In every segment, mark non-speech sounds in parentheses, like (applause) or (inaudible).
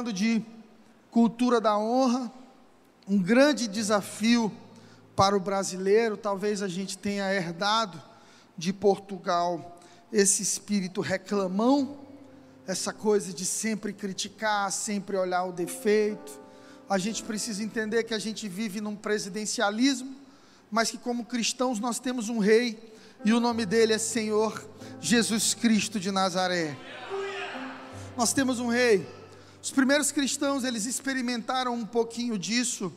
falando de cultura da honra, um grande desafio para o brasileiro, talvez a gente tenha herdado de Portugal esse espírito reclamão, essa coisa de sempre criticar, sempre olhar o defeito. A gente precisa entender que a gente vive num presidencialismo, mas que como cristãos nós temos um rei e o nome dele é Senhor Jesus Cristo de Nazaré. Nós temos um rei. Os primeiros cristãos, eles experimentaram um pouquinho disso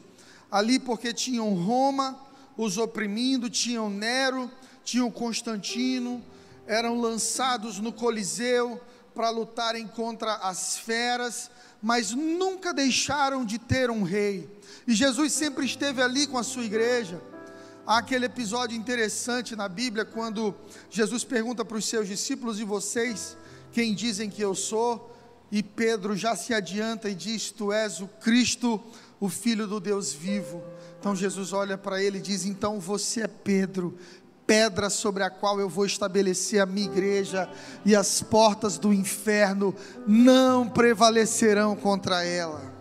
ali porque tinham Roma os oprimindo, tinham Nero, tinham Constantino, eram lançados no Coliseu para lutarem contra as feras, mas nunca deixaram de ter um rei. E Jesus sempre esteve ali com a sua igreja. Há aquele episódio interessante na Bíblia quando Jesus pergunta para os seus discípulos: E vocês, quem dizem que eu sou? E Pedro já se adianta e diz: Tu és o Cristo, o Filho do Deus vivo. Então Jesus olha para ele e diz: Então você é Pedro, pedra sobre a qual eu vou estabelecer a minha igreja, e as portas do inferno não prevalecerão contra ela.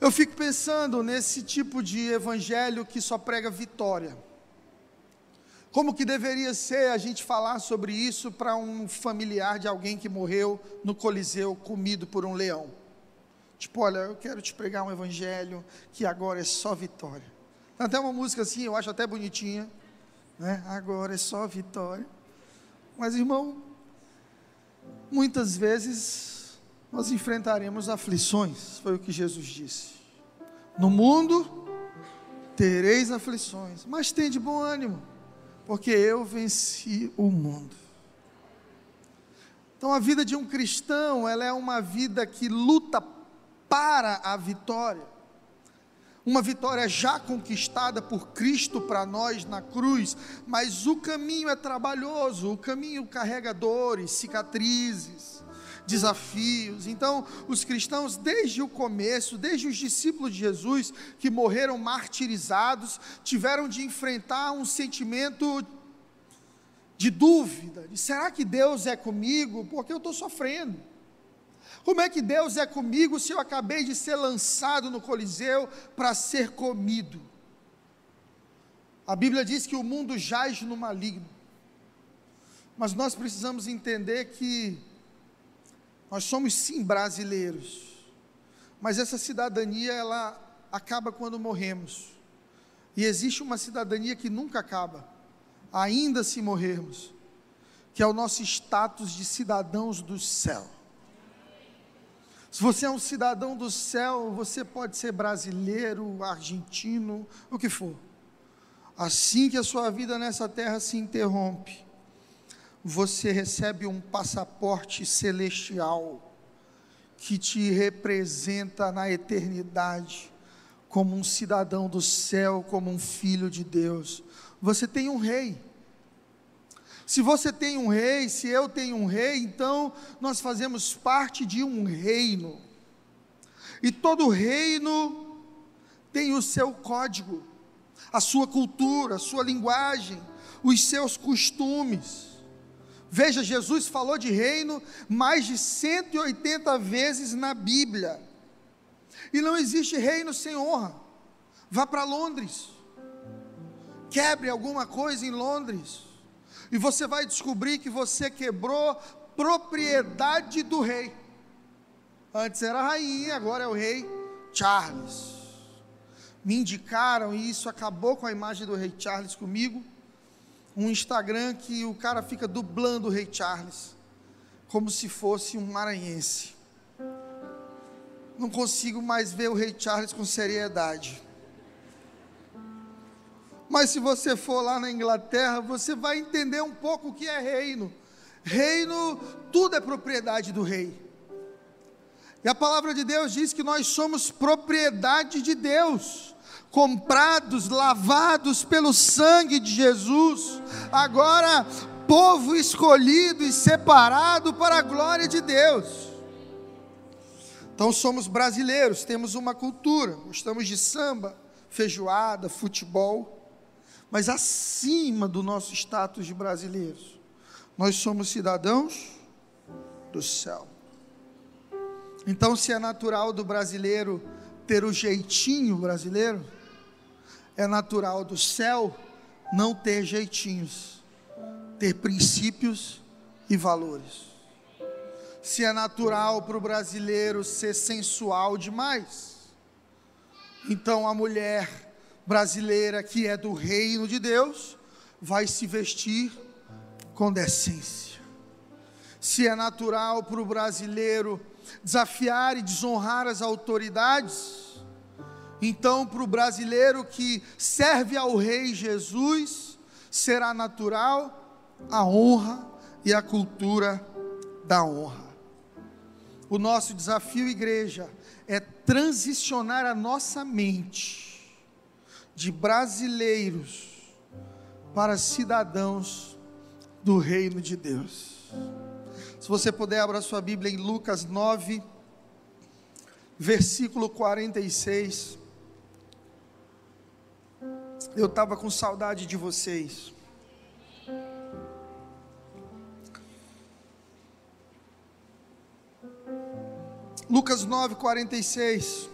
Eu fico pensando nesse tipo de evangelho que só prega vitória. Como que deveria ser a gente falar sobre isso para um familiar de alguém que morreu no Coliseu comido por um leão? Tipo, olha, eu quero te pregar um evangelho que agora é só vitória. Tem até uma música assim, eu acho até bonitinha, né? Agora é só vitória. Mas irmão, muitas vezes nós enfrentaremos aflições, foi o que Jesus disse. No mundo tereis aflições, mas tem de bom ânimo, porque eu venci o mundo. Então a vida de um cristão, ela é uma vida que luta para a vitória. Uma vitória já conquistada por Cristo para nós na cruz, mas o caminho é trabalhoso, o caminho carrega dores, cicatrizes, desafios. Então, os cristãos, desde o começo, desde os discípulos de Jesus, que morreram martirizados, tiveram de enfrentar um sentimento de dúvida: de será que Deus é comigo? Porque eu estou sofrendo. Como é que Deus é comigo se eu acabei de ser lançado no Coliseu para ser comido? A Bíblia diz que o mundo jaz no maligno. Mas nós precisamos entender que nós somos sim brasileiros, mas essa cidadania ela acaba quando morremos. E existe uma cidadania que nunca acaba, ainda se morrermos, que é o nosso status de cidadãos do céu. Se você é um cidadão do céu, você pode ser brasileiro, argentino, o que for. Assim que a sua vida nessa terra se interrompe, você recebe um passaporte celestial que te representa na eternidade como um cidadão do céu, como um filho de Deus. Você tem um rei. Se você tem um rei, se eu tenho um rei, então nós fazemos parte de um reino. E todo reino tem o seu código, a sua cultura, a sua linguagem, os seus costumes. Veja, Jesus falou de reino mais de 180 vezes na Bíblia. E não existe reino sem honra. Vá para Londres. Quebre alguma coisa em Londres. E você vai descobrir que você quebrou propriedade do rei. Antes era rainha, agora é o rei Charles. Me indicaram e isso acabou com a imagem do rei Charles comigo um Instagram que o cara fica dublando o Rei Charles, como se fosse um maranhense. Não consigo mais ver o Rei Charles com seriedade. Mas se você for lá na Inglaterra, você vai entender um pouco o que é reino. Reino, tudo é propriedade do rei. E a palavra de Deus diz que nós somos propriedade de Deus comprados, lavados pelo sangue de Jesus, agora povo escolhido e separado para a glória de Deus. Então somos brasileiros, temos uma cultura, gostamos de samba, feijoada, futebol, mas acima do nosso status de brasileiros, nós somos cidadãos do céu. Então, se é natural do brasileiro ter o jeitinho brasileiro, é natural do céu não ter jeitinhos, ter princípios e valores. Se é natural para o brasileiro ser sensual demais, então a mulher brasileira que é do reino de Deus vai se vestir com decência. Se é natural para o brasileiro desafiar e desonrar as autoridades, então para o brasileiro que serve ao Rei Jesus, será natural a honra e a cultura da honra. O nosso desafio, igreja, é transicionar a nossa mente de brasileiros para cidadãos do reino de Deus. Se você puder, abra sua Bíblia em Lucas 9, versículo 46. Eu estava com saudade de vocês. Lucas 9, 46.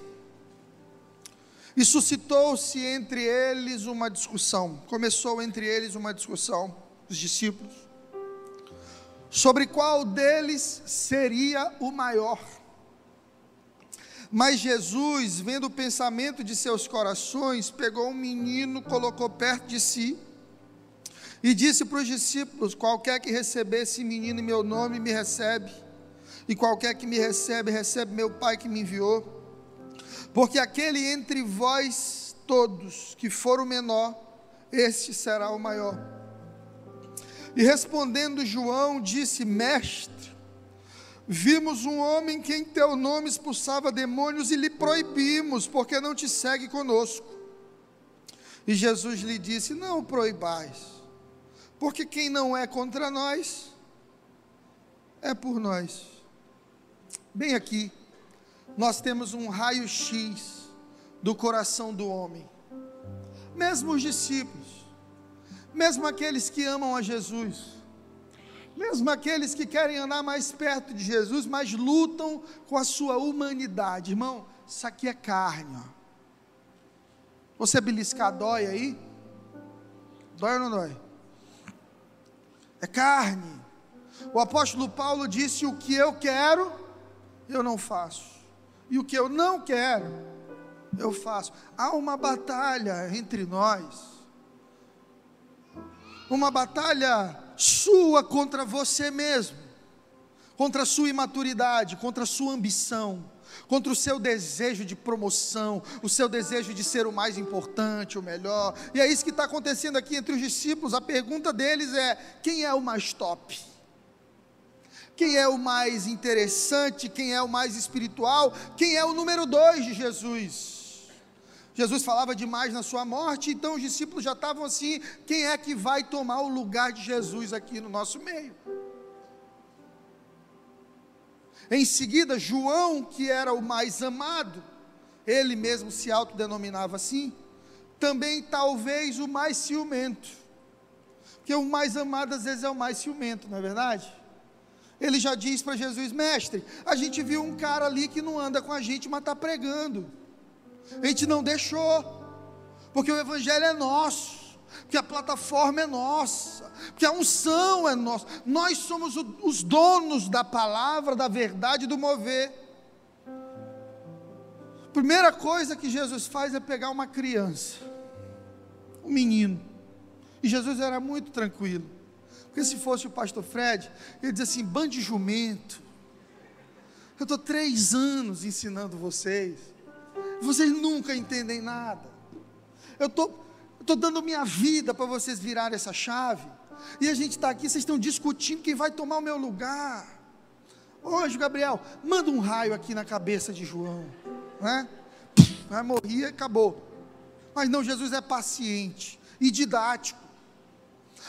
E suscitou-se entre eles uma discussão. Começou entre eles uma discussão, os discípulos, sobre qual deles seria o maior. Mas Jesus, vendo o pensamento de seus corações, pegou um menino, colocou perto de si e disse para os discípulos: Qualquer que receber esse menino em meu nome, me recebe e qualquer que me recebe, recebe meu Pai que me enviou. Porque aquele entre vós todos que for o menor, este será o maior. E respondendo João, disse: Mestre, vimos um homem que em teu nome expulsava demônios e lhe proibimos, porque não te segue conosco. E Jesus lhe disse: Não proibais, porque quem não é contra nós, é por nós. Bem aqui, nós temos um raio-x do coração do homem. Mesmo os discípulos, mesmo aqueles que amam a Jesus, mesmo aqueles que querem andar mais perto de Jesus, mas lutam com a sua humanidade. Irmão, isso aqui é carne. Ó. Você beliscar dói aí? Dói ou não dói? É carne. O apóstolo Paulo disse: O que eu quero, eu não faço. E o que eu não quero, eu faço. Há uma batalha entre nós. Uma batalha sua contra você mesmo, contra a sua imaturidade, contra a sua ambição, contra o seu desejo de promoção, o seu desejo de ser o mais importante, o melhor. E é isso que está acontecendo aqui entre os discípulos. A pergunta deles é: quem é o mais top? quem é o mais interessante, quem é o mais espiritual, quem é o número dois de Jesus. Jesus falava demais na sua morte, então os discípulos já estavam assim: quem é que vai tomar o lugar de Jesus aqui no nosso meio? Em seguida, João, que era o mais amado, ele mesmo se autodenominava assim, também talvez o mais ciumento, porque o mais amado às vezes é o mais ciumento, não é verdade? Ele já diz para Jesus: Mestre, a gente viu um cara ali que não anda com a gente, mas está pregando. A gente não deixou, porque o Evangelho é nosso, porque a plataforma é nossa, porque a unção é nossa. Nós somos os donos da palavra, da verdade, do mover. Primeira coisa que Jesus faz é pegar uma criança, um menino. E Jesus era muito tranquilo. Porque se fosse o pastor Fred, ele diz assim: bande jumento. Eu estou três anos ensinando vocês. Vocês nunca entendem nada. Eu estou estou dando minha vida para vocês virarem essa chave. E a gente está aqui, vocês estão discutindo quem vai tomar o meu lugar. Hoje, Gabriel, manda um raio aqui na cabeça de João. Né? Vai morrer e acabou. Mas não, Jesus é paciente e didático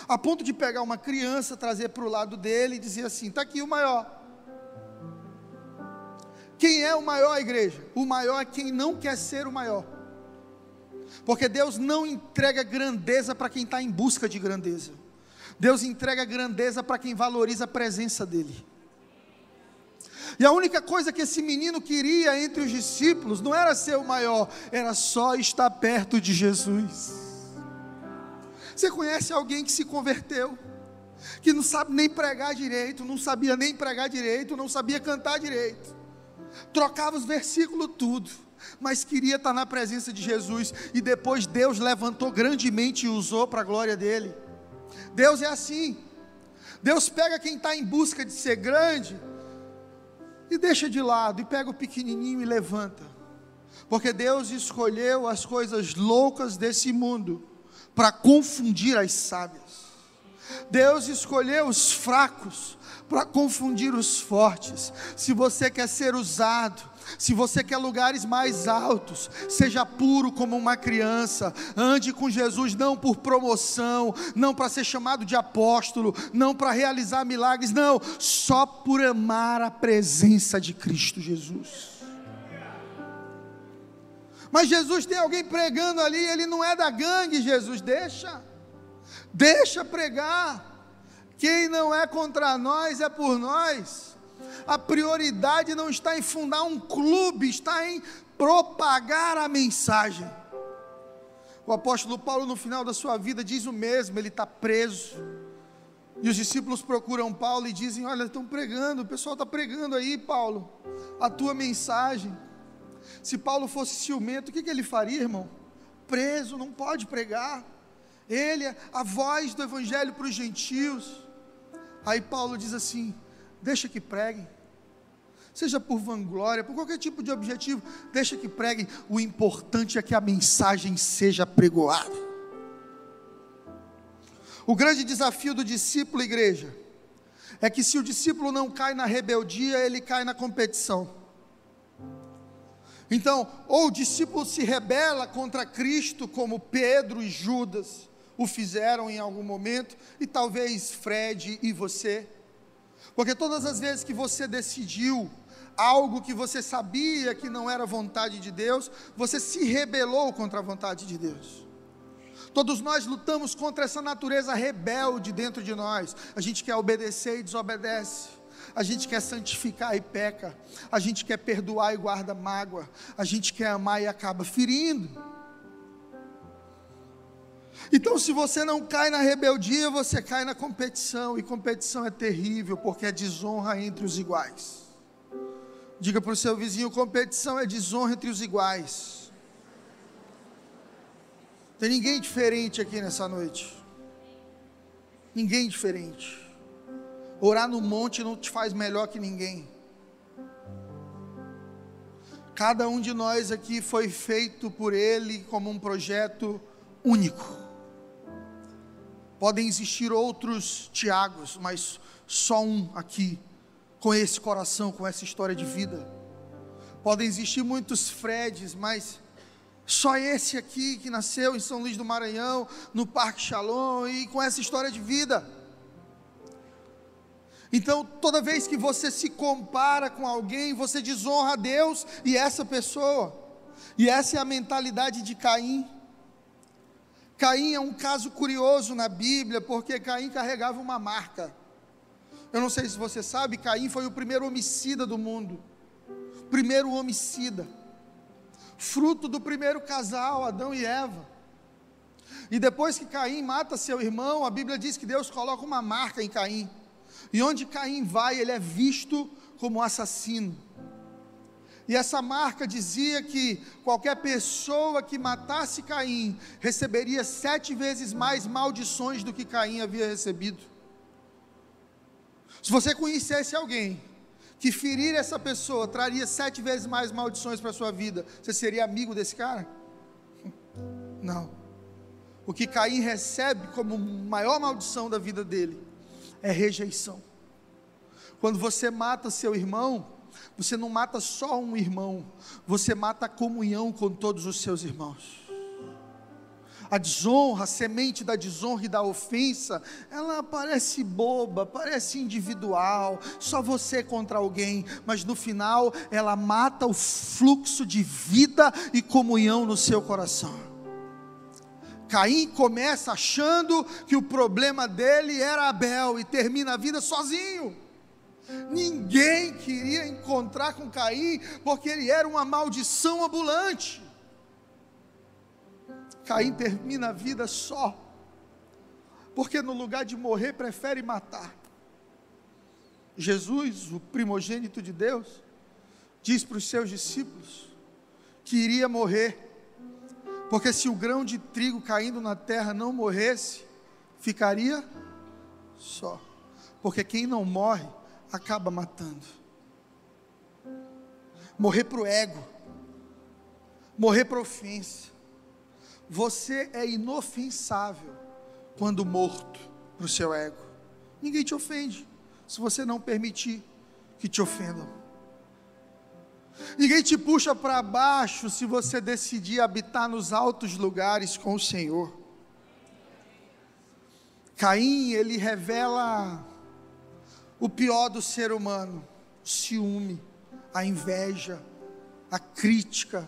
a ponto de pegar uma criança, trazer para o lado dele e dizer assim: está aqui o maior. Quem é o maior, igreja? O maior é quem não quer ser o maior. Porque Deus não entrega grandeza para quem está em busca de grandeza. Deus entrega grandeza para quem valoriza a presença dEle. E a única coisa que esse menino queria entre os discípulos não era ser o maior, era só estar perto de Jesus. Você conhece alguém que se converteu? que não sabe nem pregar direito, não sabia nem pregar direito, não sabia cantar direito, trocava os versículos tudo, mas queria estar na presença de Jesus, e depois Deus levantou grandemente e usou para a glória dele. Deus é assim, Deus pega quem está em busca de ser grande e deixa de lado, e pega o pequenininho e levanta, porque Deus escolheu as coisas loucas desse mundo para confundir as sábias. Deus escolheu os fracos para confundir os fortes. Se você quer ser usado, se você quer lugares mais altos, seja puro como uma criança, ande com Jesus não por promoção, não para ser chamado de apóstolo, não para realizar milagres, não, só por amar a presença de Cristo Jesus. Mas Jesus tem alguém pregando ali, ele não é da gangue, Jesus, deixa. Deixa pregar. Quem não é contra nós é por nós. A prioridade não está em fundar um clube, está em propagar a mensagem. O apóstolo Paulo, no final da sua vida, diz o mesmo: ele está preso. E os discípulos procuram Paulo e dizem: Olha, estão pregando, o pessoal está pregando aí, Paulo, a tua mensagem. Se Paulo fosse ciumento, o que, que ele faria, irmão? Preso, não pode pregar. Ele é a voz do Evangelho para os gentios. Aí Paulo diz assim: deixa que preguem, seja por vanglória, por qualquer tipo de objetivo, deixa que preguem. O importante é que a mensagem seja pregoada. O grande desafio do discípulo, igreja, é que se o discípulo não cai na rebeldia, ele cai na competição. Então, ou o discípulo se rebela contra Cristo, como Pedro e Judas, o fizeram em algum momento, e talvez Fred e você. Porque todas as vezes que você decidiu algo que você sabia que não era vontade de Deus, você se rebelou contra a vontade de Deus. Todos nós lutamos contra essa natureza rebelde dentro de nós. A gente quer obedecer e desobedece. A gente quer santificar e peca. A gente quer perdoar e guarda mágoa. A gente quer amar e acaba ferindo. Então, se você não cai na rebeldia, você cai na competição, e competição é terrível, porque é desonra entre os iguais. Diga para o seu vizinho: competição é desonra entre os iguais. Tem ninguém diferente aqui nessa noite. Ninguém diferente. Orar no monte não te faz melhor que ninguém. Cada um de nós aqui foi feito por Ele como um projeto único. Podem existir outros Tiagos, mas só um aqui, com esse coração, com essa história de vida. Podem existir muitos Freds, mas só esse aqui que nasceu em São Luís do Maranhão, no Parque Shalom e com essa história de vida. Então, toda vez que você se compara com alguém, você desonra a Deus e essa pessoa. E essa é a mentalidade de Caim. Caim é um caso curioso na Bíblia, porque Caim carregava uma marca. Eu não sei se você sabe, Caim foi o primeiro homicida do mundo. Primeiro homicida. Fruto do primeiro casal, Adão e Eva. E depois que Caim mata seu irmão, a Bíblia diz que Deus coloca uma marca em Caim. E onde Caim vai, ele é visto como assassino. E essa marca dizia que qualquer pessoa que matasse Caim receberia sete vezes mais maldições do que Caim havia recebido. Se você conhecesse alguém que ferir essa pessoa traria sete vezes mais maldições para a sua vida, você seria amigo desse cara? (laughs) Não. O que Caim recebe como maior maldição da vida dele é rejeição. Quando você mata seu irmão, você não mata só um irmão, você mata a comunhão com todos os seus irmãos. A desonra, a semente da desonra e da ofensa, ela parece boba, parece individual, só você contra alguém, mas no final ela mata o fluxo de vida e comunhão no seu coração. Caim começa achando que o problema dele era Abel e termina a vida sozinho. Ninguém queria encontrar com Caim, porque ele era uma maldição ambulante. Caim termina a vida só, porque no lugar de morrer, prefere matar. Jesus, o primogênito de Deus, diz para os seus discípulos que iria morrer, porque se o grão de trigo caindo na terra não morresse, ficaria só. Porque quem não morre acaba matando. Morrer para o ego, morrer para ofensa. Você é inofensável quando morto para o seu ego. Ninguém te ofende se você não permitir que te ofendam. Ninguém te puxa para baixo se você decidir habitar nos altos lugares com o Senhor. Caim, ele revela o pior do ser humano: o ciúme, a inveja, a crítica.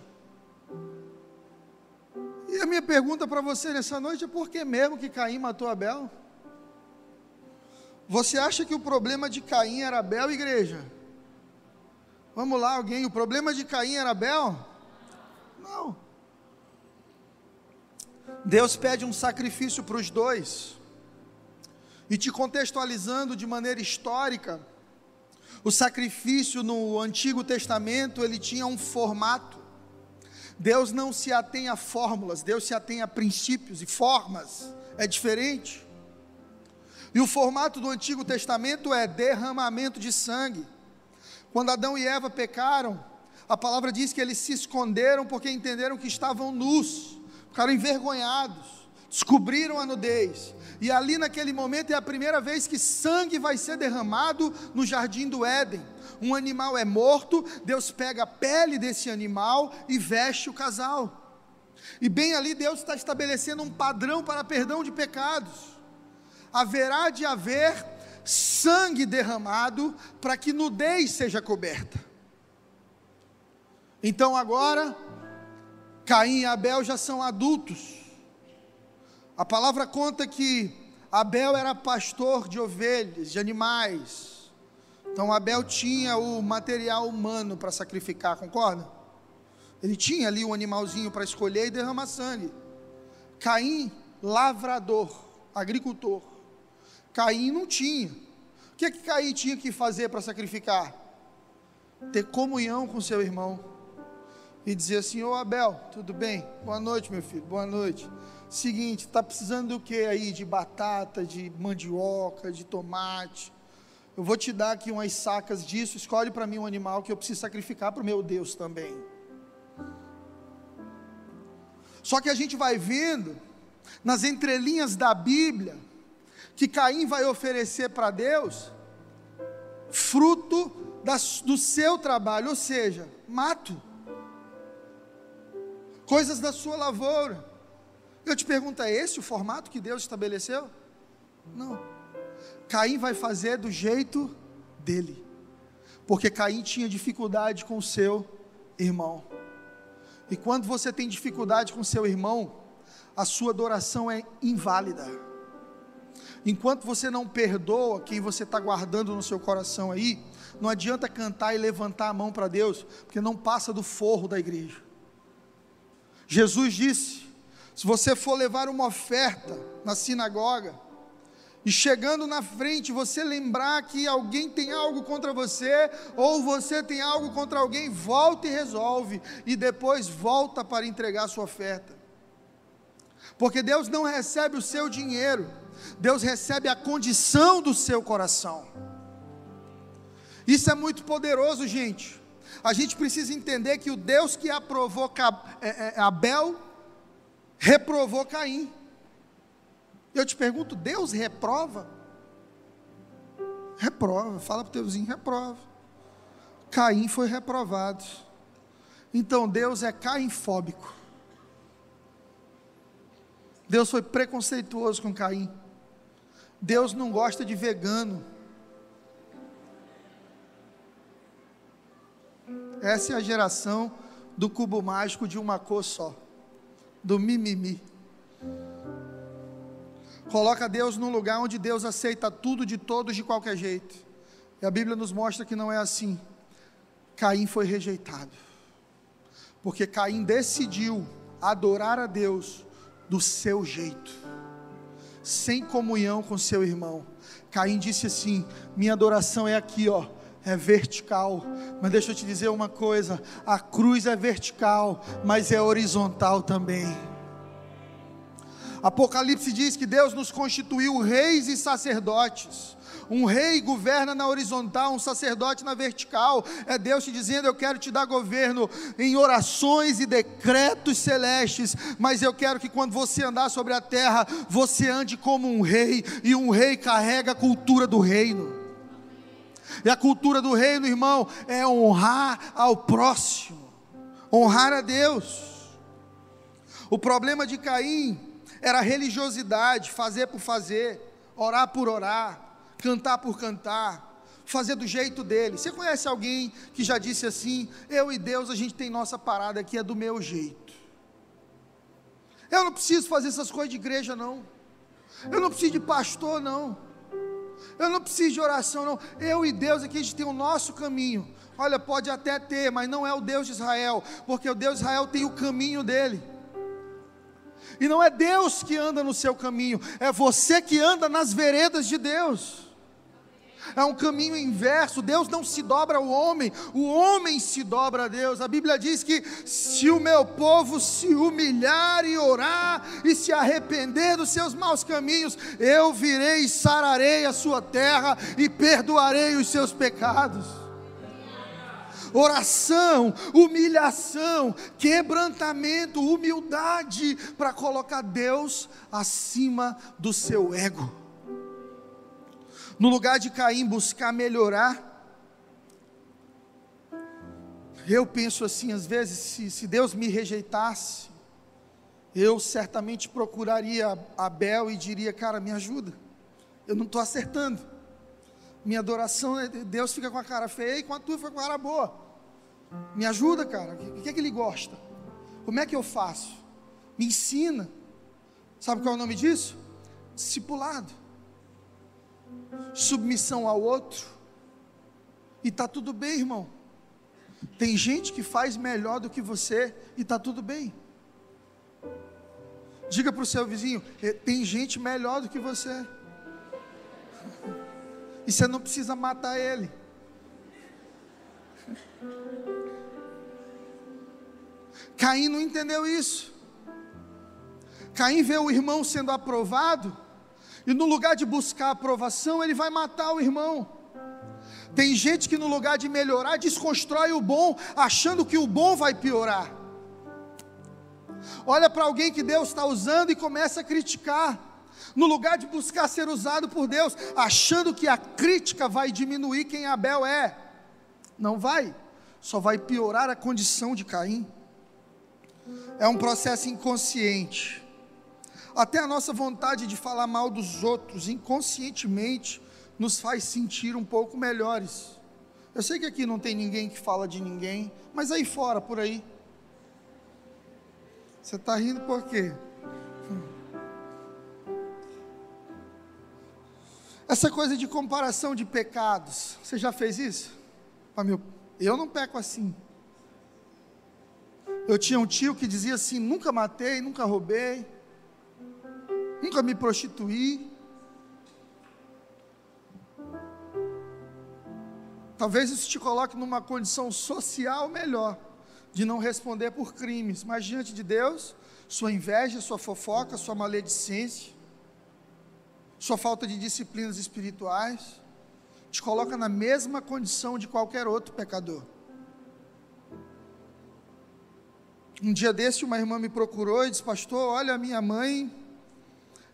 E a minha pergunta para você nessa noite é: por que mesmo que Caim matou Abel? Você acha que o problema de Caim era Abel, igreja? Vamos lá, alguém, o problema de Caim era Abel? Não. Deus pede um sacrifício para os dois. E te contextualizando de maneira histórica, o sacrifício no Antigo Testamento, ele tinha um formato. Deus não se atém a fórmulas, Deus se atém a princípios e formas. É diferente. E o formato do Antigo Testamento é derramamento de sangue. Quando Adão e Eva pecaram, a palavra diz que eles se esconderam porque entenderam que estavam nus, ficaram envergonhados, descobriram a nudez. E ali naquele momento é a primeira vez que sangue vai ser derramado no jardim do Éden. Um animal é morto, Deus pega a pele desse animal e veste o casal. E bem ali Deus está estabelecendo um padrão para perdão de pecados. Haverá de haver sangue derramado para que nudez seja coberta. Então agora, Caim e Abel já são adultos a palavra conta que Abel era pastor de ovelhas, de animais. Então Abel tinha o material humano para sacrificar, concorda? Ele tinha ali um animalzinho para escolher e derramar sangue. Caim, lavrador, agricultor. Caim não tinha. O que é que Caim tinha que fazer para sacrificar? Ter comunhão com seu irmão. E dizer assim: Ô Abel, tudo bem? Boa noite, meu filho, boa noite. Seguinte, está precisando do que aí? De batata, de mandioca, de tomate. Eu vou te dar aqui umas sacas disso. Escolhe para mim um animal que eu preciso sacrificar para o meu Deus também. Só que a gente vai vendo nas entrelinhas da Bíblia que Caim vai oferecer para Deus fruto do seu trabalho, ou seja, mato, coisas da sua lavoura. Eu te pergunto, é esse o formato que Deus estabeleceu? Não. Caim vai fazer do jeito dele. Porque Caim tinha dificuldade com seu irmão. E quando você tem dificuldade com seu irmão, a sua adoração é inválida. Enquanto você não perdoa quem você está guardando no seu coração aí, não adianta cantar e levantar a mão para Deus, porque não passa do forro da igreja. Jesus disse: se você for levar uma oferta na sinagoga, e chegando na frente você lembrar que alguém tem algo contra você, ou você tem algo contra alguém, volta e resolve, e depois volta para entregar a sua oferta. Porque Deus não recebe o seu dinheiro, Deus recebe a condição do seu coração. Isso é muito poderoso, gente. A gente precisa entender que o Deus que aprovou é, é, Abel reprovou Caim. Eu te pergunto, Deus reprova? Reprova, fala para o teu vizinho, reprova. Caim foi reprovado. Então Deus é cainfóbico. Deus foi preconceituoso com Caim. Deus não gosta de vegano. Essa é a geração do cubo mágico de uma cor só do mimimi. Coloca Deus num lugar onde Deus aceita tudo de todos de qualquer jeito. E a Bíblia nos mostra que não é assim. Caim foi rejeitado. Porque Caim decidiu adorar a Deus do seu jeito, sem comunhão com seu irmão. Caim disse assim: Minha adoração é aqui, ó, é vertical. Mas deixa eu te dizer uma coisa: a cruz é vertical, mas é horizontal também. Apocalipse diz que Deus nos constituiu reis e sacerdotes. Um rei governa na horizontal, um sacerdote na vertical. É Deus te dizendo: Eu quero te dar governo em orações e decretos celestes, mas eu quero que quando você andar sobre a terra, você ande como um rei, e um rei carrega a cultura do reino. E a cultura do reino, irmão, é honrar ao próximo, honrar a Deus. O problema de Caim era religiosidade, fazer por fazer, orar por orar cantar por cantar, fazer do jeito dele. Você conhece alguém que já disse assim: Eu e Deus, a gente tem nossa parada aqui, é do meu jeito. Eu não preciso fazer essas coisas de igreja, não. Eu não preciso de pastor, não. Eu não preciso de oração, não. Eu e Deus aqui, a gente tem o nosso caminho. Olha, pode até ter, mas não é o Deus de Israel, porque o Deus de Israel tem o caminho dele. E não é Deus que anda no seu caminho, é você que anda nas veredas de Deus é um caminho inverso. Deus não se dobra ao homem, o homem se dobra a Deus. A Bíblia diz que se o meu povo se humilhar e orar e se arrepender dos seus maus caminhos, eu virei e sararei a sua terra e perdoarei os seus pecados. Oração, humilhação, quebrantamento, humildade para colocar Deus acima do seu ego. No lugar de Caim buscar melhorar, eu penso assim, às vezes, se, se Deus me rejeitasse, eu certamente procuraria Abel e diria, cara, me ajuda, eu não estou acertando. Minha adoração, é, Deus fica com a cara feia e com a tua fica com a cara boa. Me ajuda, cara. O que é que ele gosta? Como é que eu faço? Me ensina. Sabe qual é o nome disso? Discipulado submissão ao outro, e está tudo bem, irmão. Tem gente que faz melhor do que você e está tudo bem. Diga para o seu vizinho: é, tem gente melhor do que você. (laughs) E você não precisa matar ele. (laughs) Caim não entendeu isso. Caim vê o irmão sendo aprovado e no lugar de buscar aprovação, ele vai matar o irmão. Tem gente que no lugar de melhorar, desconstrói o bom, achando que o bom vai piorar. Olha para alguém que Deus está usando e começa a criticar. No lugar de buscar ser usado por Deus, achando que a crítica vai diminuir quem Abel é. Não vai, só vai piorar a condição de Caim. É um processo inconsciente. Até a nossa vontade de falar mal dos outros, inconscientemente, nos faz sentir um pouco melhores. Eu sei que aqui não tem ninguém que fala de ninguém, mas aí fora, por aí. Você está rindo por quê? Essa coisa de comparação de pecados, você já fez isso? Ah, eu não peco assim. Eu tinha um tio que dizia assim: nunca matei, nunca roubei nunca me prostituí. Talvez isso te coloque numa condição social melhor, de não responder por crimes, mas diante de Deus, sua inveja, sua fofoca, sua maledicência, sua falta de disciplinas espirituais, te coloca na mesma condição de qualquer outro pecador. Um dia desse, uma irmã me procurou e disse: Pastor, olha, minha mãe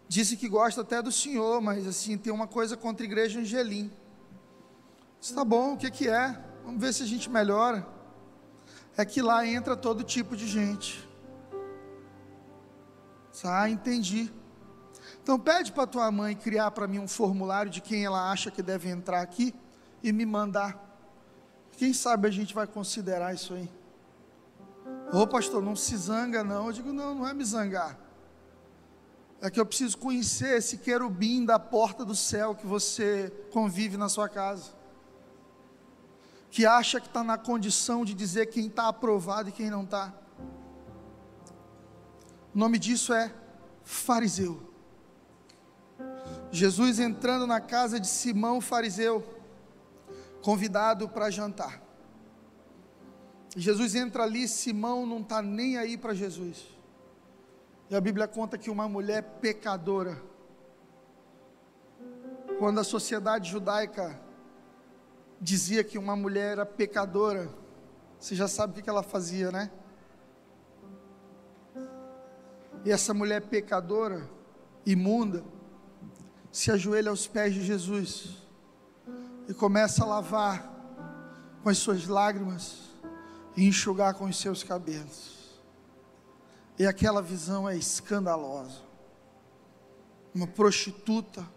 Disse que gosta até do Senhor, mas assim, tem uma coisa contra a igreja Angelim. Está bom, o que, que é? Vamos ver se a gente melhora. É que lá entra todo tipo de gente. Ah, entendi. Então pede para tua mãe criar para mim um formulário de quem ela acha que deve entrar aqui e me mandar. Quem sabe a gente vai considerar isso aí. Ô pastor, não se zanga não. Eu digo, não, não é me zangar é que eu preciso conhecer esse querubim da porta do céu que você convive na sua casa. que acha que está na condição de dizer quem está aprovado e quem não está. O nome disso é fariseu. Jesus entrando na casa de Simão, fariseu, convidado para jantar. Jesus entra ali, Simão não está nem aí para Jesus. E a Bíblia conta que uma mulher pecadora, quando a sociedade judaica dizia que uma mulher era pecadora, você já sabe o que ela fazia, né? E essa mulher pecadora, imunda, se ajoelha aos pés de Jesus e começa a lavar com as suas lágrimas e enxugar com os seus cabelos. E aquela visão é escandalosa. Uma prostituta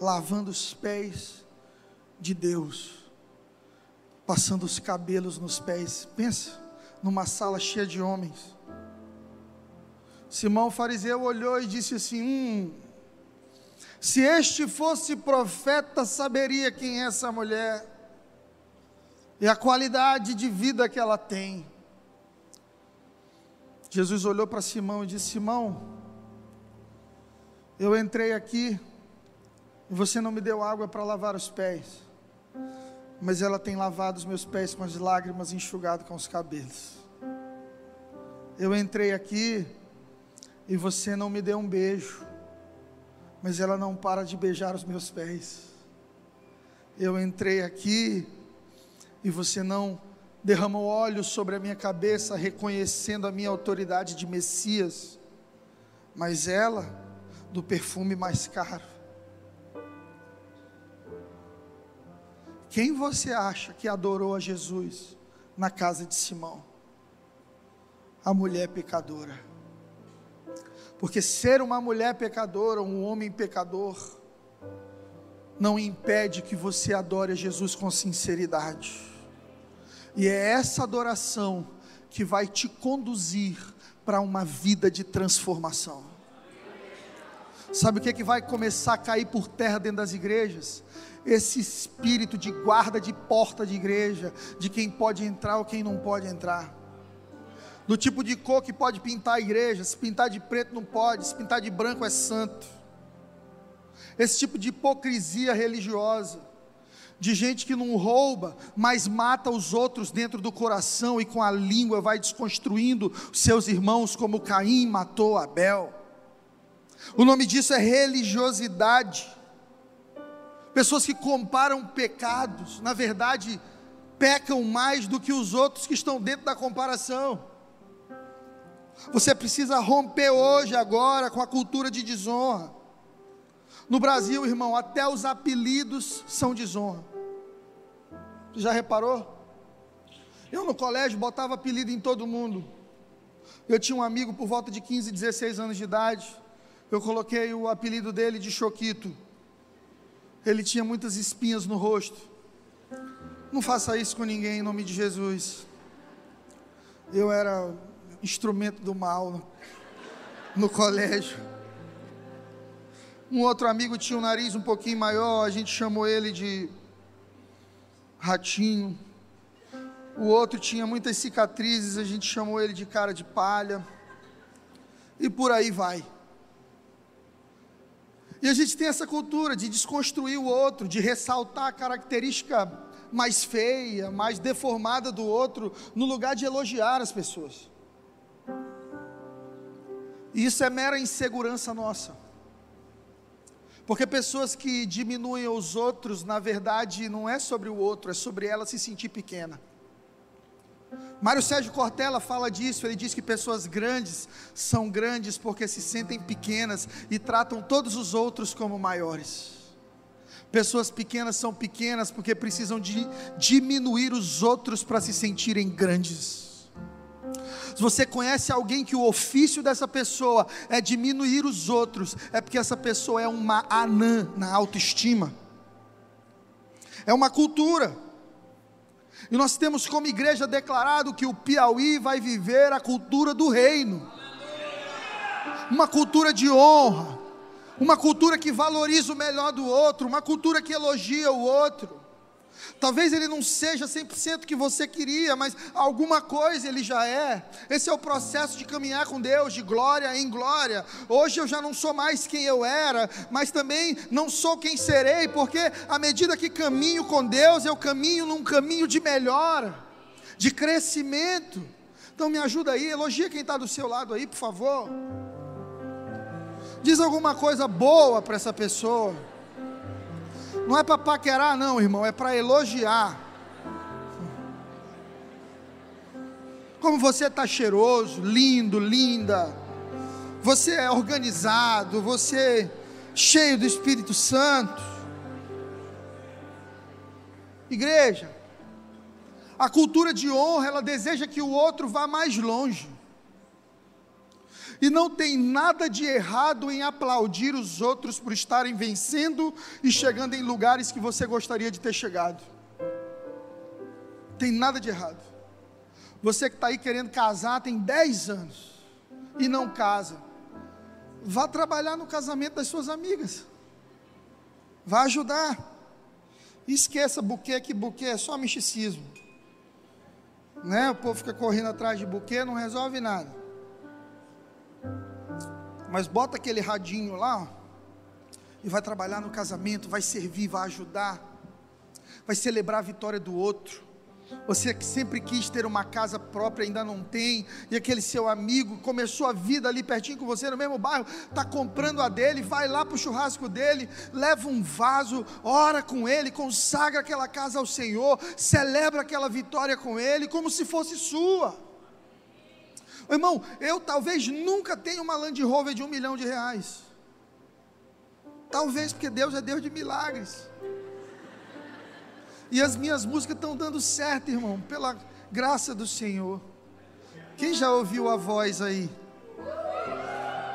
lavando os pés de Deus, passando os cabelos nos pés. Pensa numa sala cheia de homens. Simão fariseu olhou e disse assim: Hum, se este fosse profeta, saberia quem é essa mulher e a qualidade de vida que ela tem. Jesus olhou para Simão e disse: Simão, eu entrei aqui e você não me deu água para lavar os pés, mas ela tem lavado os meus pés com as lágrimas e enxugado com os cabelos. Eu entrei aqui e você não me deu um beijo, mas ela não para de beijar os meus pés. Eu entrei aqui e você não derramou óleo sobre a minha cabeça, reconhecendo a minha autoridade de Messias, mas ela do perfume mais caro. Quem você acha que adorou a Jesus na casa de Simão? A mulher pecadora. Porque ser uma mulher pecadora, um homem pecador, não impede que você adore a Jesus com sinceridade. E é essa adoração que vai te conduzir para uma vida de transformação. Sabe o que, é que vai começar a cair por terra dentro das igrejas? Esse espírito de guarda de porta de igreja, de quem pode entrar ou quem não pode entrar. Do tipo de cor que pode pintar a igreja, se pintar de preto não pode, se pintar de branco é santo. Esse tipo de hipocrisia religiosa de gente que não rouba, mas mata os outros dentro do coração e com a língua vai desconstruindo seus irmãos, como Caim matou Abel. O nome disso é religiosidade. Pessoas que comparam pecados, na verdade, pecam mais do que os outros que estão dentro da comparação. Você precisa romper hoje, agora, com a cultura de desonra. No Brasil, irmão, até os apelidos são desonra. Já reparou? Eu no colégio botava apelido em todo mundo. Eu tinha um amigo por volta de 15, 16 anos de idade. Eu coloquei o apelido dele de Choquito. Ele tinha muitas espinhas no rosto. Não faça isso com ninguém em nome de Jesus. Eu era instrumento do mal no, no colégio. Um outro amigo tinha um nariz um pouquinho maior, a gente chamou ele de ratinho. O outro tinha muitas cicatrizes, a gente chamou ele de cara de palha. E por aí vai. E a gente tem essa cultura de desconstruir o outro, de ressaltar a característica mais feia, mais deformada do outro, no lugar de elogiar as pessoas. E isso é mera insegurança nossa. Porque pessoas que diminuem os outros, na verdade, não é sobre o outro, é sobre ela se sentir pequena. Mário Sérgio Cortella fala disso, ele diz que pessoas grandes são grandes porque se sentem pequenas e tratam todos os outros como maiores. Pessoas pequenas são pequenas porque precisam de diminuir os outros para se sentirem grandes. Se você conhece alguém que o ofício dessa pessoa é diminuir os outros, é porque essa pessoa é uma anã na autoestima. É uma cultura. E nós temos como igreja declarado que o Piauí vai viver a cultura do reino. Uma cultura de honra, uma cultura que valoriza o melhor do outro, uma cultura que elogia o outro. Talvez ele não seja 100% que você queria, mas alguma coisa ele já é. Esse é o processo de caminhar com Deus, de glória em glória. Hoje eu já não sou mais quem eu era, mas também não sou quem serei, porque à medida que caminho com Deus, eu caminho num caminho de melhora, de crescimento. Então me ajuda aí, elogia quem está do seu lado aí, por favor. Diz alguma coisa boa para essa pessoa. Não é para paquerar, não, irmão, é para elogiar. Como você está cheiroso, lindo, linda. Você é organizado, você é cheio do Espírito Santo. Igreja, a cultura de honra, ela deseja que o outro vá mais longe. E não tem nada de errado em aplaudir os outros por estarem vencendo e chegando em lugares que você gostaria de ter chegado. Tem nada de errado. Você que está aí querendo casar tem 10 anos e não casa. Vá trabalhar no casamento das suas amigas. Vá ajudar. Esqueça buquê, que buquê é só misticismo. Né? O povo fica correndo atrás de buquê, não resolve nada. Mas bota aquele radinho lá, e vai trabalhar no casamento, vai servir, vai ajudar, vai celebrar a vitória do outro. Você que sempre quis ter uma casa própria, ainda não tem, e aquele seu amigo começou a vida ali pertinho com você, no mesmo bairro, está comprando a dele, vai lá para o churrasco dele, leva um vaso, ora com ele, consagra aquela casa ao Senhor, celebra aquela vitória com ele, como se fosse sua. Irmão, eu talvez nunca tenha uma Land Rover de um milhão de reais. Talvez porque Deus é Deus de milagres. E as minhas músicas estão dando certo, irmão, pela graça do Senhor. Quem já ouviu a voz aí?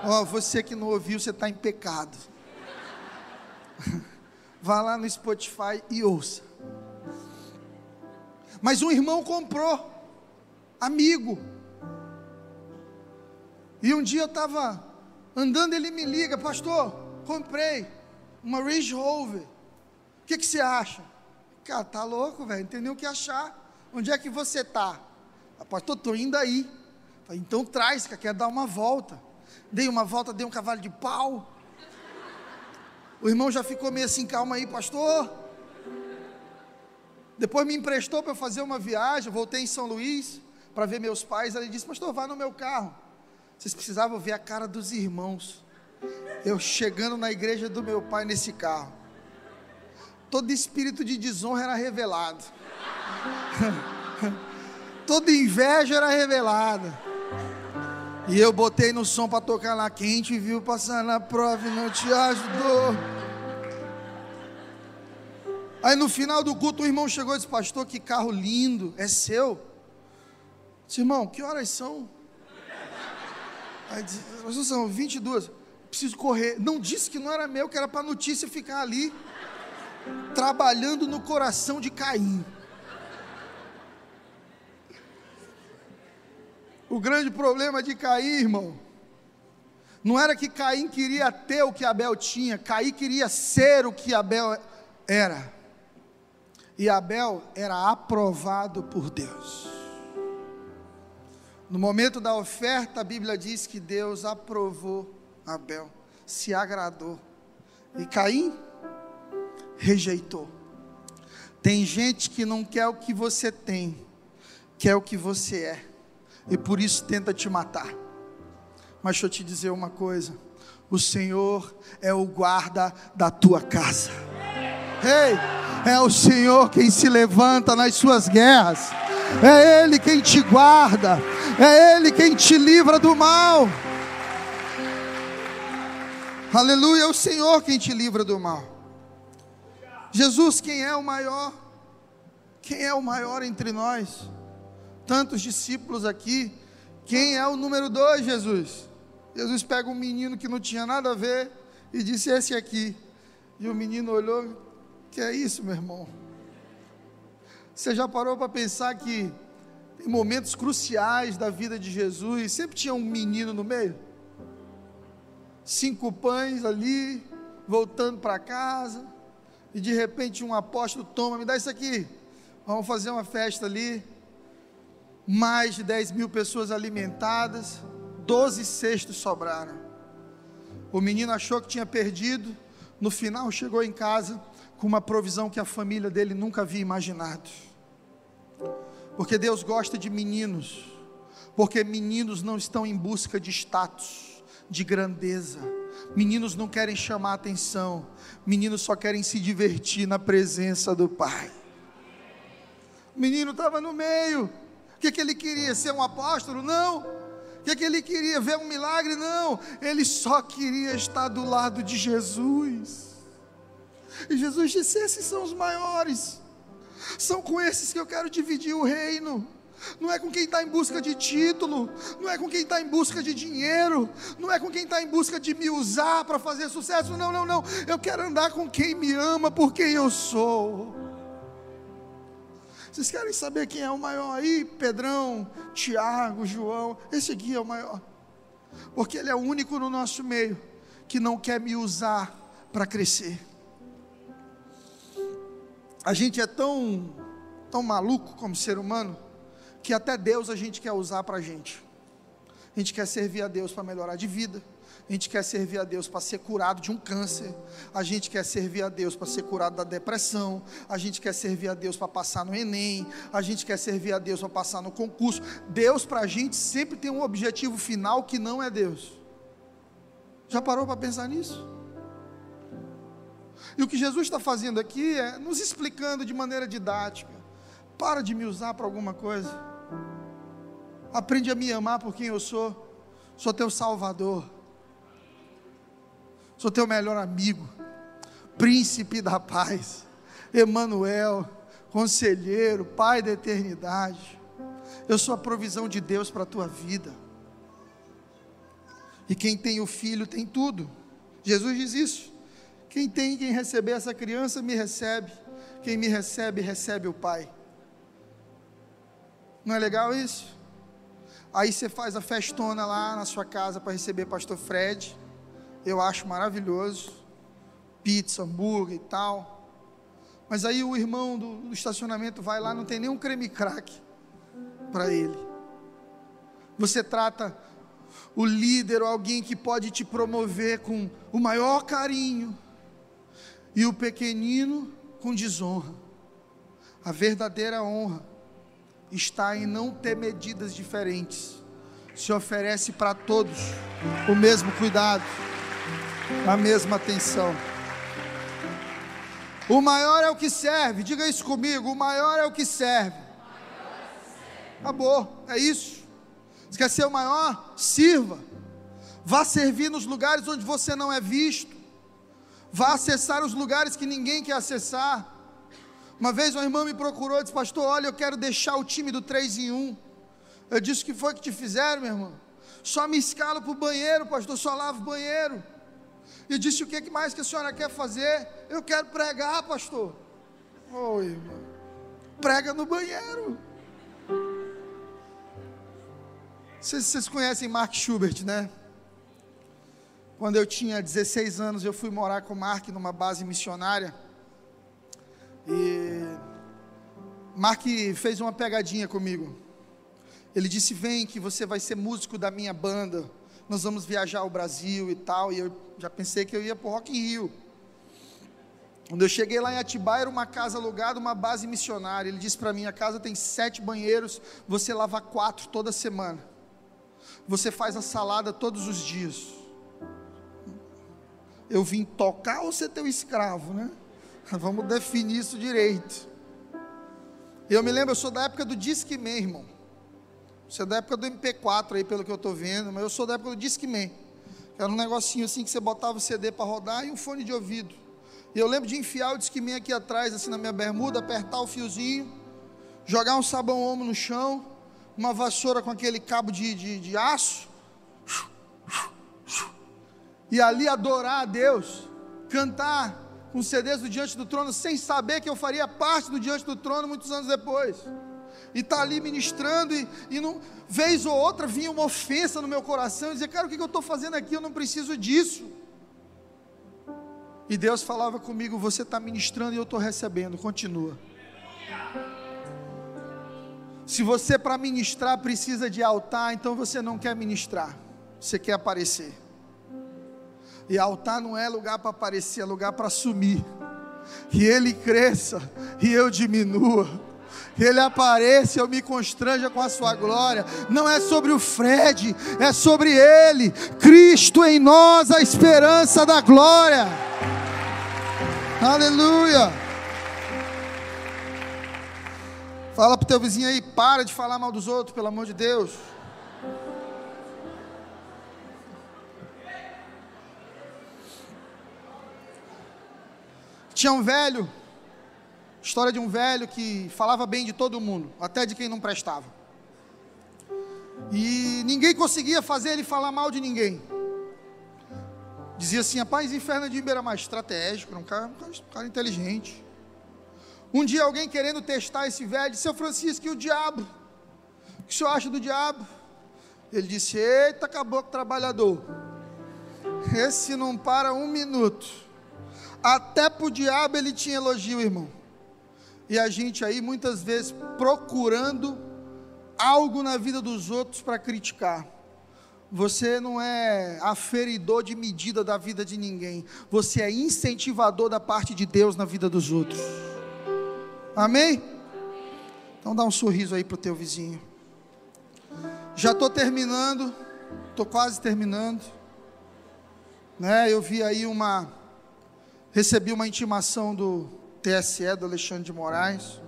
Ó, oh, você que não ouviu, você está em pecado. (laughs) Vá lá no Spotify e ouça. Mas um irmão comprou, amigo, e um dia eu estava andando, ele me liga, pastor, comprei uma Range Rover. O que, que você acha? Cara, tá louco, velho, não tem nem o que achar. Onde é que você tá? Pastor, estou indo aí. Falei, então traz, que quer dar uma volta. Dei uma volta, dei um cavalo de pau. O irmão já ficou meio assim, calma aí, pastor. Depois me emprestou para fazer uma viagem, voltei em São Luís para ver meus pais. Ele disse, pastor, vá no meu carro. Vocês precisavam ver a cara dos irmãos. Eu chegando na igreja do meu pai nesse carro. Todo espírito de desonra era revelado. (laughs) Toda inveja era revelada. E eu botei no som para tocar lá. Quem te viu passar na prova e não te ajudou. Aí no final do culto, o irmão chegou e disse: Pastor, que carro lindo, é seu. disse, irmão, que horas são? Aí disse, são 22, preciso correr. Não disse que não era meu, que era para a notícia ficar ali, trabalhando no coração de Caim. O grande problema de Caim, irmão, não era que Caim queria ter o que Abel tinha, Caim queria ser o que Abel era. E Abel era aprovado por Deus. No momento da oferta, a Bíblia diz que Deus aprovou Abel, se agradou. E Caim rejeitou. Tem gente que não quer o que você tem, quer o que você é, e por isso tenta te matar. Mas deixa eu te dizer uma coisa: o Senhor é o guarda da tua casa. Ei, é o Senhor quem se levanta nas suas guerras é Ele quem te guarda, é Ele quem te livra do mal. Aleluia, é o Senhor quem te livra do mal. Jesus, quem é o maior? Quem é o maior entre nós? Tantos discípulos aqui, quem é o número dois, Jesus? Jesus pega um menino que não tinha nada a ver e disse: Esse aqui. E o menino olhou: Que é isso, meu irmão? Você já parou para pensar que em momentos cruciais da vida de Jesus, sempre tinha um menino no meio? Cinco pães ali, voltando para casa, E de repente um apóstolo toma, me dá isso aqui. Vamos fazer uma festa ali. Mais de 10 mil pessoas alimentadas. 12 cestos sobraram. O menino achou que tinha perdido. No final chegou em casa com uma provisão que a família dele nunca havia imaginado. Porque Deus gosta de meninos. Porque meninos não estão em busca de status, de grandeza. Meninos não querem chamar atenção. Meninos só querem se divertir na presença do Pai. O menino estava no meio. O que, que ele queria? Ser um apóstolo? Não. O que, que ele queria? Ver um milagre? Não. Ele só queria estar do lado de Jesus. E Jesus disse: Esses são os maiores. São com esses que eu quero dividir o reino. Não é com quem está em busca de título, não é com quem está em busca de dinheiro, não é com quem está em busca de me usar para fazer sucesso. Não, não, não. Eu quero andar com quem me ama por quem eu sou. Vocês querem saber quem é o maior aí? Pedrão, Tiago, João. Esse aqui é o maior. Porque ele é o único no nosso meio que não quer me usar para crescer. A gente é tão, tão maluco como ser humano que até Deus a gente quer usar para a gente. A gente quer servir a Deus para melhorar de vida. A gente quer servir a Deus para ser curado de um câncer. A gente quer servir a Deus para ser curado da depressão. A gente quer servir a Deus para passar no Enem. A gente quer servir a Deus para passar no concurso. Deus para a gente sempre tem um objetivo final que não é Deus. Já parou para pensar nisso? E o que Jesus está fazendo aqui é nos explicando de maneira didática. Para de me usar para alguma coisa. Aprende a me amar por quem eu sou. Sou teu salvador. Sou teu melhor amigo. Príncipe da paz. Emanuel, conselheiro, pai da eternidade. Eu sou a provisão de Deus para a tua vida. E quem tem o filho tem tudo. Jesus diz isso. Quem tem quem receber essa criança, me recebe. Quem me recebe, recebe o Pai. Não é legal isso? Aí você faz a festona lá na sua casa para receber pastor Fred. Eu acho maravilhoso. Pizza, hambúrguer e tal. Mas aí o irmão do, do estacionamento vai lá, não tem nenhum creme crack para ele. Você trata o líder ou alguém que pode te promover com o maior carinho e o pequenino com desonra. A verdadeira honra está em não ter medidas diferentes. Se oferece para todos o mesmo cuidado, a mesma atenção. O maior é o que serve, diga isso comigo: o maior é o que serve. Acabou, é isso. Ser o maior? Sirva. Vá servir nos lugares onde você não é visto. Vá acessar os lugares que ninguém quer acessar. Uma vez uma irmã me procurou e disse: Pastor, olha, eu quero deixar o time do 3 em 1. Eu disse: O que foi que te fizeram, meu irmão? Só me escala para o banheiro, pastor, só lavo o banheiro. E disse: O que mais que a senhora quer fazer? Eu quero pregar, pastor. Oi, irmão. Prega no banheiro. Vocês, vocês conhecem Mark Schubert, né? Quando eu tinha 16 anos, eu fui morar com o Mark numa base missionária. E Mark fez uma pegadinha comigo. Ele disse: Vem, que você vai ser músico da minha banda. Nós vamos viajar ao Brasil e tal. E eu já pensei que eu ia para o Rock in Rio. Quando eu cheguei lá em Atibaia, era uma casa alugada, uma base missionária. Ele disse para mim: a casa tem sete banheiros, você lava quatro toda semana. Você faz a salada todos os dias eu vim tocar ou ser teu escravo, né? (laughs) Vamos definir isso direito. Eu me lembro, eu sou da época do Disque Man, irmão. Você é da época do MP4 aí, pelo que eu estou vendo, mas eu sou da época do Disque Man. Era um negocinho assim que você botava o CD para rodar e um fone de ouvido. E eu lembro de enfiar o Disque Man aqui atrás, assim na minha bermuda, apertar o fiozinho, jogar um sabão homo no chão, uma vassoura com aquele cabo de, de, de aço, e ali adorar a Deus, cantar com CDs do Diante do Trono, sem saber que eu faria parte do Diante do Trono muitos anos depois. E tá ali ministrando, e, e não, vez ou outra vinha uma ofensa no meu coração, e dizer, cara, o que eu estou fazendo aqui? Eu não preciso disso. E Deus falava comigo: Você está ministrando e eu estou recebendo, continua. Se você para ministrar precisa de altar, então você não quer ministrar, você quer aparecer. E altar não é lugar para aparecer, é lugar para sumir. E ele cresça e eu diminua. Ele apareça, eu me constranja com a sua glória. Não é sobre o Fred, é sobre ele. Cristo em nós, a esperança da glória. Aleluia. Fala para o teu vizinho aí, para de falar mal dos outros, pelo amor de Deus. Tinha um velho, história de um velho que falava bem de todo mundo, até de quem não prestava. E ninguém conseguia fazer ele falar mal de ninguém. Dizia assim: rapaz, inferno de Imbera mais estratégico, um cara, um cara inteligente. Um dia alguém querendo testar esse velho, Seu Francisco, e o diabo? O que o senhor acha do diabo? Ele disse: Eita, caboclo trabalhador. Esse não para um minuto. Até para o diabo ele tinha elogio, irmão. E a gente aí muitas vezes procurando algo na vida dos outros para criticar. Você não é aferidor de medida da vida de ninguém. Você é incentivador da parte de Deus na vida dos outros. Amém? Então dá um sorriso aí para o teu vizinho. Já estou terminando. Estou quase terminando. Né? Eu vi aí uma Recebi uma intimação do TSE, do Alexandre de Moraes,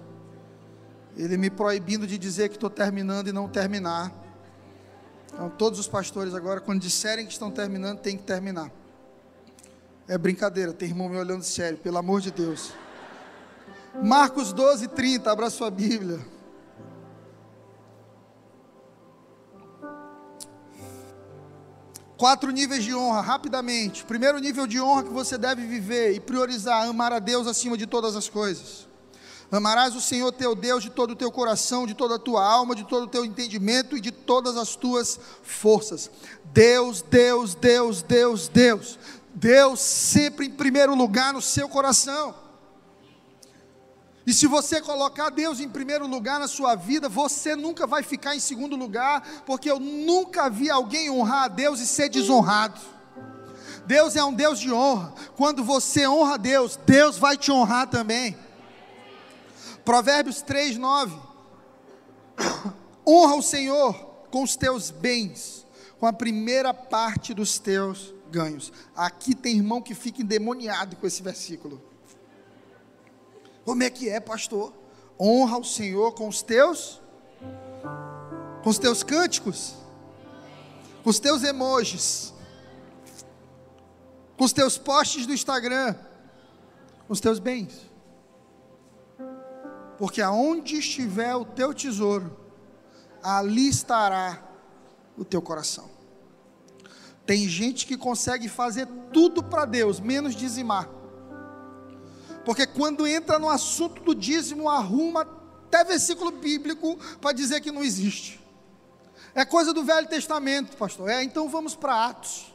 ele me proibindo de dizer que estou terminando e não terminar. Então, todos os pastores agora, quando disserem que estão terminando, tem que terminar. É brincadeira, tem irmão me olhando sério, pelo amor de Deus. Marcos 12, 30, abra sua Bíblia. Quatro níveis de honra, rapidamente. Primeiro nível de honra que você deve viver e priorizar: amar a Deus acima de todas as coisas. Amarás o Senhor teu Deus de todo o teu coração, de toda a tua alma, de todo o teu entendimento e de todas as tuas forças. Deus, Deus, Deus, Deus, Deus. Deus sempre em primeiro lugar no seu coração. E se você colocar Deus em primeiro lugar na sua vida, você nunca vai ficar em segundo lugar, porque eu nunca vi alguém honrar a Deus e ser desonrado. Deus é um Deus de honra. Quando você honra a Deus, Deus vai te honrar também. Provérbios 3, 9. (coughs) Honra o Senhor com os teus bens, com a primeira parte dos teus ganhos. Aqui tem irmão que fica endemoniado com esse versículo. Como é que é, pastor? Honra o Senhor com os teus com os teus cânticos, com os teus emojis, com os teus posts do Instagram, com os teus bens. Porque aonde estiver o teu tesouro, ali estará o teu coração. Tem gente que consegue fazer tudo para Deus, menos dizimar. Porque quando entra no assunto do dízimo, arruma até versículo bíblico para dizer que não existe. É coisa do Velho Testamento, pastor. É, então vamos para Atos.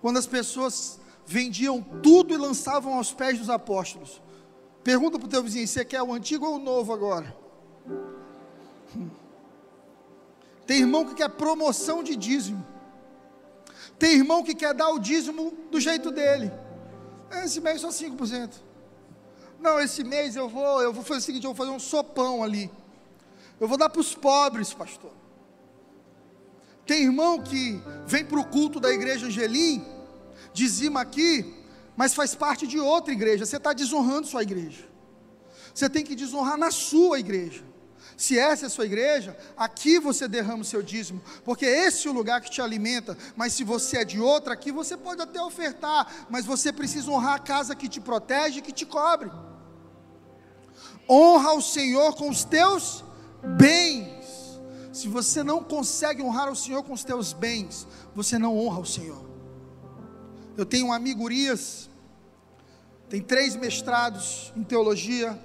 Quando as pessoas vendiam tudo e lançavam aos pés dos apóstolos. Pergunta para o teu vizinho: você quer o antigo ou o novo agora? (laughs) Tem irmão que quer promoção de dízimo. Tem irmão que quer dar o dízimo do jeito dele. É, esse mês só 5%. Não, esse mês eu vou, eu vou fazer o seguinte, eu vou fazer um sopão ali. Eu vou dar para os pobres, pastor. Tem irmão que vem para o culto da igreja Angelim, dizima aqui, mas faz parte de outra igreja. Você está desonrando sua igreja. Você tem que desonrar na sua igreja. Se essa é a sua igreja, aqui você derrama o seu dízimo, porque esse é o lugar que te alimenta. Mas se você é de outra, aqui você pode até ofertar, mas você precisa honrar a casa que te protege e que te cobre. Honra o Senhor com os teus bens. Se você não consegue honrar o Senhor com os teus bens, você não honra o Senhor. Eu tenho um amigo Urias, tem três mestrados em teologia,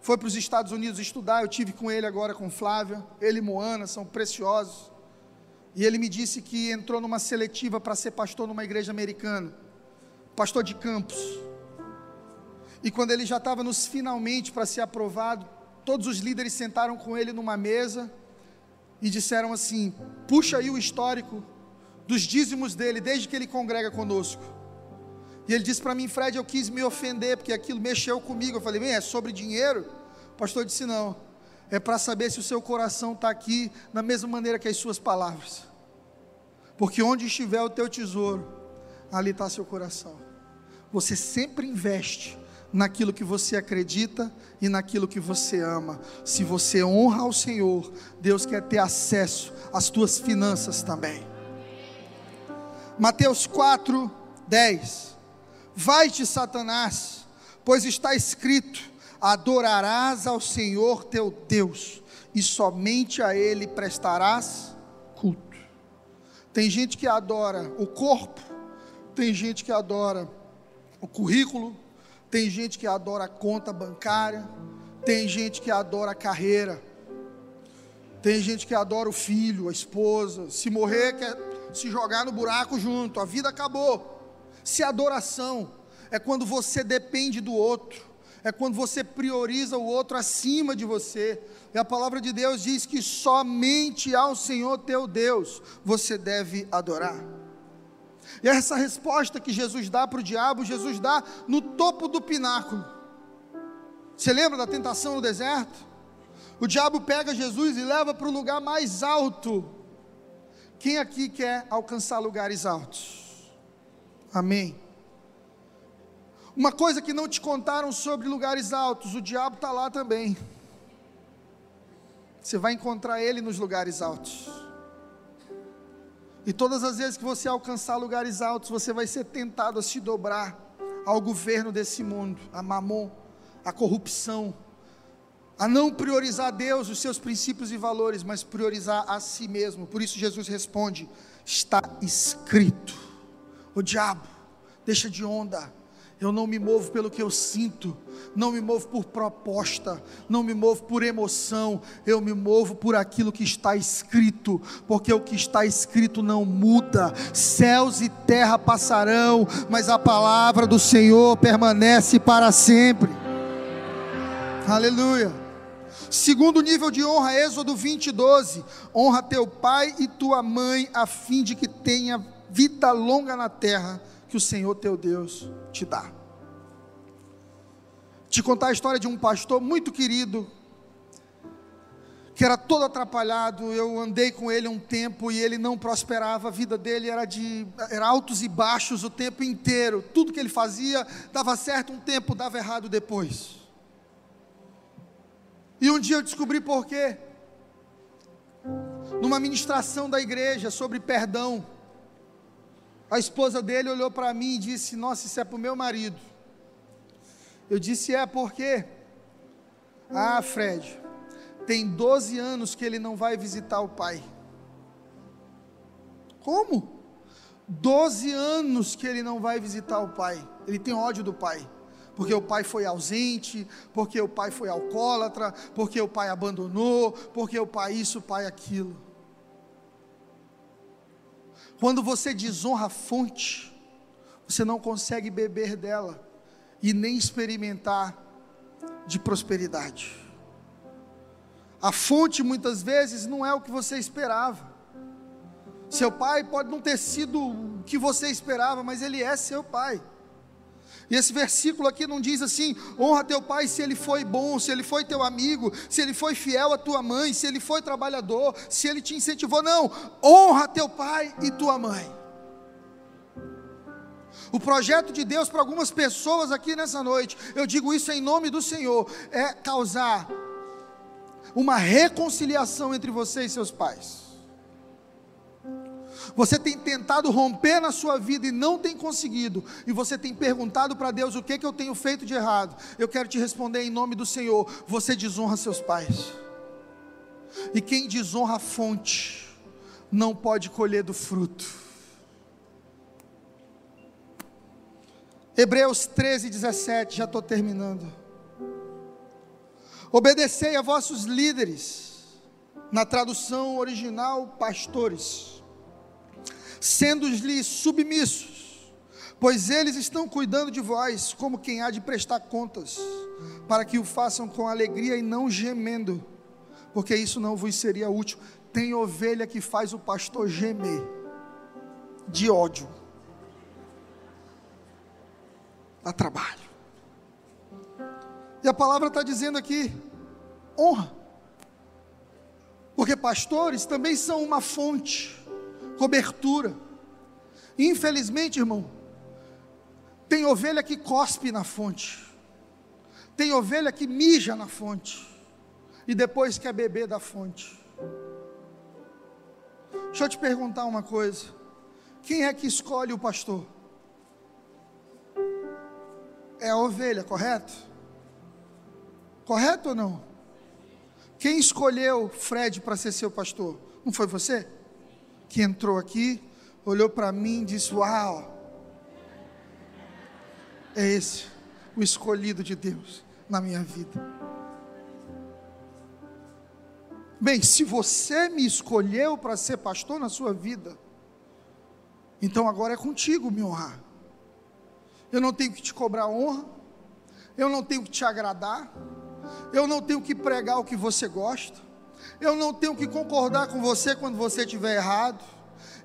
foi para os Estados Unidos estudar. Eu tive com ele agora com Flávia, ele e Moana são preciosos. E ele me disse que entrou numa seletiva para ser pastor numa igreja americana, pastor de campos. E quando ele já estava nos finalmente para ser aprovado, todos os líderes sentaram com ele numa mesa e disseram assim: puxa aí o histórico dos dízimos dele, desde que ele congrega conosco. E ele disse para mim, Fred, eu quis me ofender, porque aquilo mexeu comigo. Eu falei, bem, é sobre dinheiro? O pastor disse: não, é para saber se o seu coração está aqui na mesma maneira que as suas palavras. Porque onde estiver o teu tesouro, ali está seu coração. Você sempre investe naquilo que você acredita e naquilo que você ama. Se você honra ao Senhor, Deus quer ter acesso às tuas finanças também. Mateus 4, 10. Vai-te, Satanás, pois está escrito: adorarás ao Senhor teu Deus, e somente a Ele prestarás culto. Tem gente que adora o corpo, tem gente que adora o currículo, tem gente que adora a conta bancária, tem gente que adora a carreira, tem gente que adora o filho, a esposa. Se morrer, quer se jogar no buraco junto, a vida acabou. Se adoração é quando você depende do outro, é quando você prioriza o outro acima de você. E a palavra de Deus diz que somente ao Senhor teu Deus você deve adorar. E essa resposta que Jesus dá para o diabo, Jesus dá no topo do pináculo. Você lembra da tentação no deserto? O diabo pega Jesus e leva para o lugar mais alto. Quem aqui quer alcançar lugares altos? Amém. Uma coisa que não te contaram sobre lugares altos, o diabo está lá também. Você vai encontrar ele nos lugares altos. E todas as vezes que você alcançar lugares altos, você vai ser tentado a se dobrar ao governo desse mundo, a mamon, a corrupção, a não priorizar Deus, os seus princípios e valores, mas priorizar a si mesmo. Por isso Jesus responde: está escrito. O diabo, deixa de onda eu não me movo pelo que eu sinto, não me movo por proposta, não me movo por emoção, eu me movo por aquilo que está escrito, porque o que está escrito não muda. Céus e terra passarão, mas a palavra do Senhor permanece para sempre. Aleluia. Segundo nível de honra, Êxodo 20, 12. Honra teu pai e tua mãe, a fim de que tenha vida longa na terra que o Senhor teu Deus te dá. Te contar a história de um pastor muito querido, que era todo atrapalhado. Eu andei com ele um tempo e ele não prosperava. A vida dele era de era altos e baixos o tempo inteiro. Tudo que ele fazia dava certo um tempo, dava errado depois. E um dia eu descobri por quê. Numa ministração da igreja sobre perdão, a esposa dele olhou para mim e disse: Nossa, isso é para o meu marido. Eu disse: É porque. Ah, Fred, tem 12 anos que ele não vai visitar o pai. Como? 12 anos que ele não vai visitar o pai. Ele tem ódio do pai. Porque o pai foi ausente, porque o pai foi alcoólatra, porque o pai abandonou, porque o pai isso, o pai aquilo. Quando você desonra a fonte, você não consegue beber dela e nem experimentar de prosperidade. A fonte muitas vezes não é o que você esperava. Seu pai pode não ter sido o que você esperava, mas ele é seu pai. E esse versículo aqui não diz assim: honra teu pai se ele foi bom, se ele foi teu amigo, se ele foi fiel à tua mãe, se ele foi trabalhador, se ele te incentivou. Não, honra teu pai e tua mãe. O projeto de Deus para algumas pessoas aqui nessa noite, eu digo isso em nome do Senhor, é causar uma reconciliação entre você e seus pais. Você tem tentado romper na sua vida e não tem conseguido, e você tem perguntado para Deus o que, que eu tenho feito de errado. Eu quero te responder em nome do Senhor: você desonra seus pais, e quem desonra a fonte, não pode colher do fruto. Hebreus 13, 17, já estou terminando. Obedecei a vossos líderes, na tradução original, pastores, sendo-lhes submissos, Pois eles estão cuidando de vós, como quem há de prestar contas, para que o façam com alegria e não gemendo, porque isso não vos seria útil. Tem ovelha que faz o pastor gemer, de ódio, dá trabalho. E a palavra está dizendo aqui: honra. Porque pastores também são uma fonte, cobertura. Infelizmente, irmão, tem ovelha que cospe na fonte, tem ovelha que mija na fonte, e depois quer beber da fonte. Deixa eu te perguntar uma coisa: quem é que escolhe o pastor? É a ovelha, correto? Correto ou não? Quem escolheu Fred para ser seu pastor? Não foi você? Que entrou aqui, olhou para mim e disse: Uau, é esse o escolhido de Deus na minha vida. Bem, se você me escolheu para ser pastor na sua vida, então agora é contigo me honrar. Eu não tenho que te cobrar honra, eu não tenho que te agradar, eu não tenho que pregar o que você gosta, eu não tenho que concordar com você quando você estiver errado.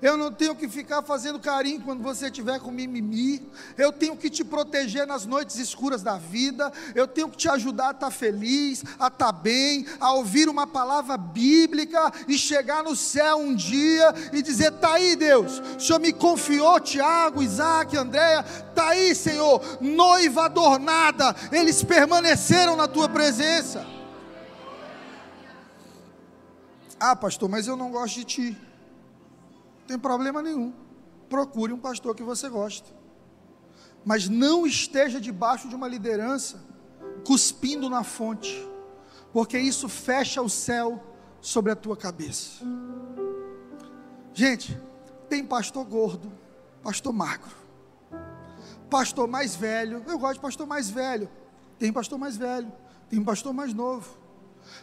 Eu não tenho que ficar fazendo carinho quando você estiver com mimimi. Eu tenho que te proteger nas noites escuras da vida. Eu tenho que te ajudar a estar feliz, a estar bem, a ouvir uma palavra bíblica e chegar no céu um dia e dizer: Está aí, Deus. O Senhor me confiou, Tiago, Isaac, Andréia. Está aí, Senhor. Noiva adornada. Eles permaneceram na tua presença. Ah, pastor, mas eu não gosto de ti. Não tem problema nenhum. Procure um pastor que você gosta. Mas não esteja debaixo de uma liderança cuspindo na fonte, porque isso fecha o céu sobre a tua cabeça. Gente, tem pastor gordo, pastor magro, pastor mais velho. Eu gosto de pastor mais velho. Tem pastor mais velho, tem pastor mais novo.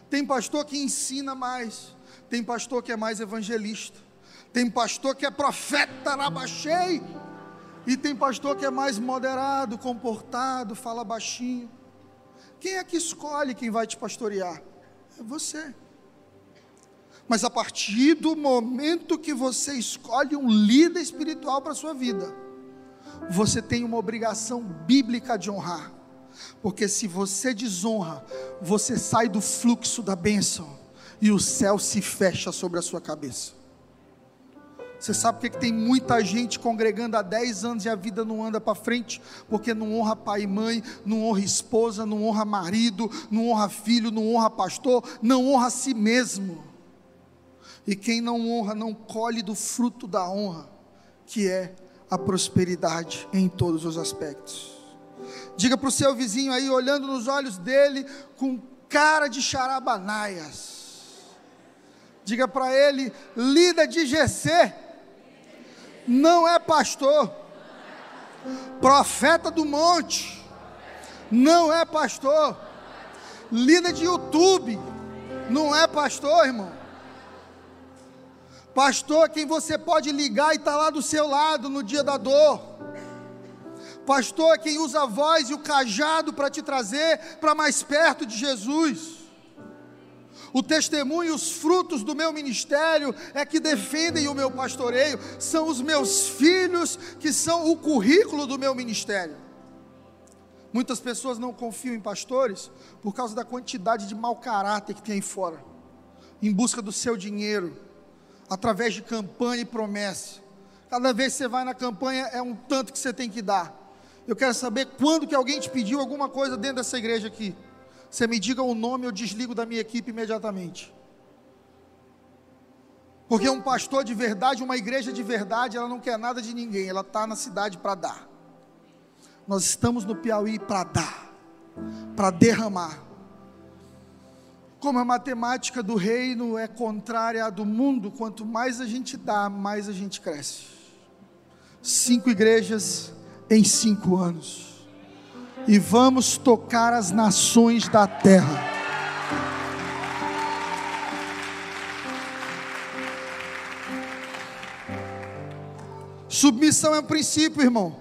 Tem pastor que ensina mais, tem pastor que é mais evangelista. Tem pastor que é profeta rabachei. E tem pastor que é mais moderado, comportado, fala baixinho. Quem é que escolhe quem vai te pastorear? É você. Mas a partir do momento que você escolhe um líder espiritual para a sua vida, você tem uma obrigação bíblica de honrar. Porque se você desonra, você sai do fluxo da bênção e o céu se fecha sobre a sua cabeça. Você sabe por que tem muita gente congregando há 10 anos e a vida não anda para frente? Porque não honra pai e mãe, não honra esposa, não honra marido, não honra filho, não honra pastor, não honra a si mesmo. E quem não honra, não colhe do fruto da honra, que é a prosperidade em todos os aspectos. Diga para o seu vizinho aí, olhando nos olhos dele, com cara de charabanaias. Diga para ele, lida de GC não é pastor. Profeta do monte, não é pastor. Líder de YouTube, não é pastor, irmão. Pastor é quem você pode ligar e está lá do seu lado no dia da dor. Pastor é quem usa a voz e o cajado para te trazer para mais perto de Jesus. O testemunho e os frutos do meu ministério é que defendem o meu pastoreio, são os meus filhos que são o currículo do meu ministério. Muitas pessoas não confiam em pastores por causa da quantidade de mau caráter que tem aí fora, em busca do seu dinheiro, através de campanha e promessa. Cada vez que você vai na campanha é um tanto que você tem que dar. Eu quero saber quando que alguém te pediu alguma coisa dentro dessa igreja aqui. Você me diga o nome, eu desligo da minha equipe imediatamente. Porque um pastor de verdade, uma igreja de verdade, ela não quer nada de ninguém, ela está na cidade para dar. Nós estamos no Piauí para dar, para derramar. Como a matemática do reino é contrária à do mundo, quanto mais a gente dá, mais a gente cresce. Cinco igrejas em cinco anos e vamos tocar as nações da terra. Submissão é um princípio, irmão.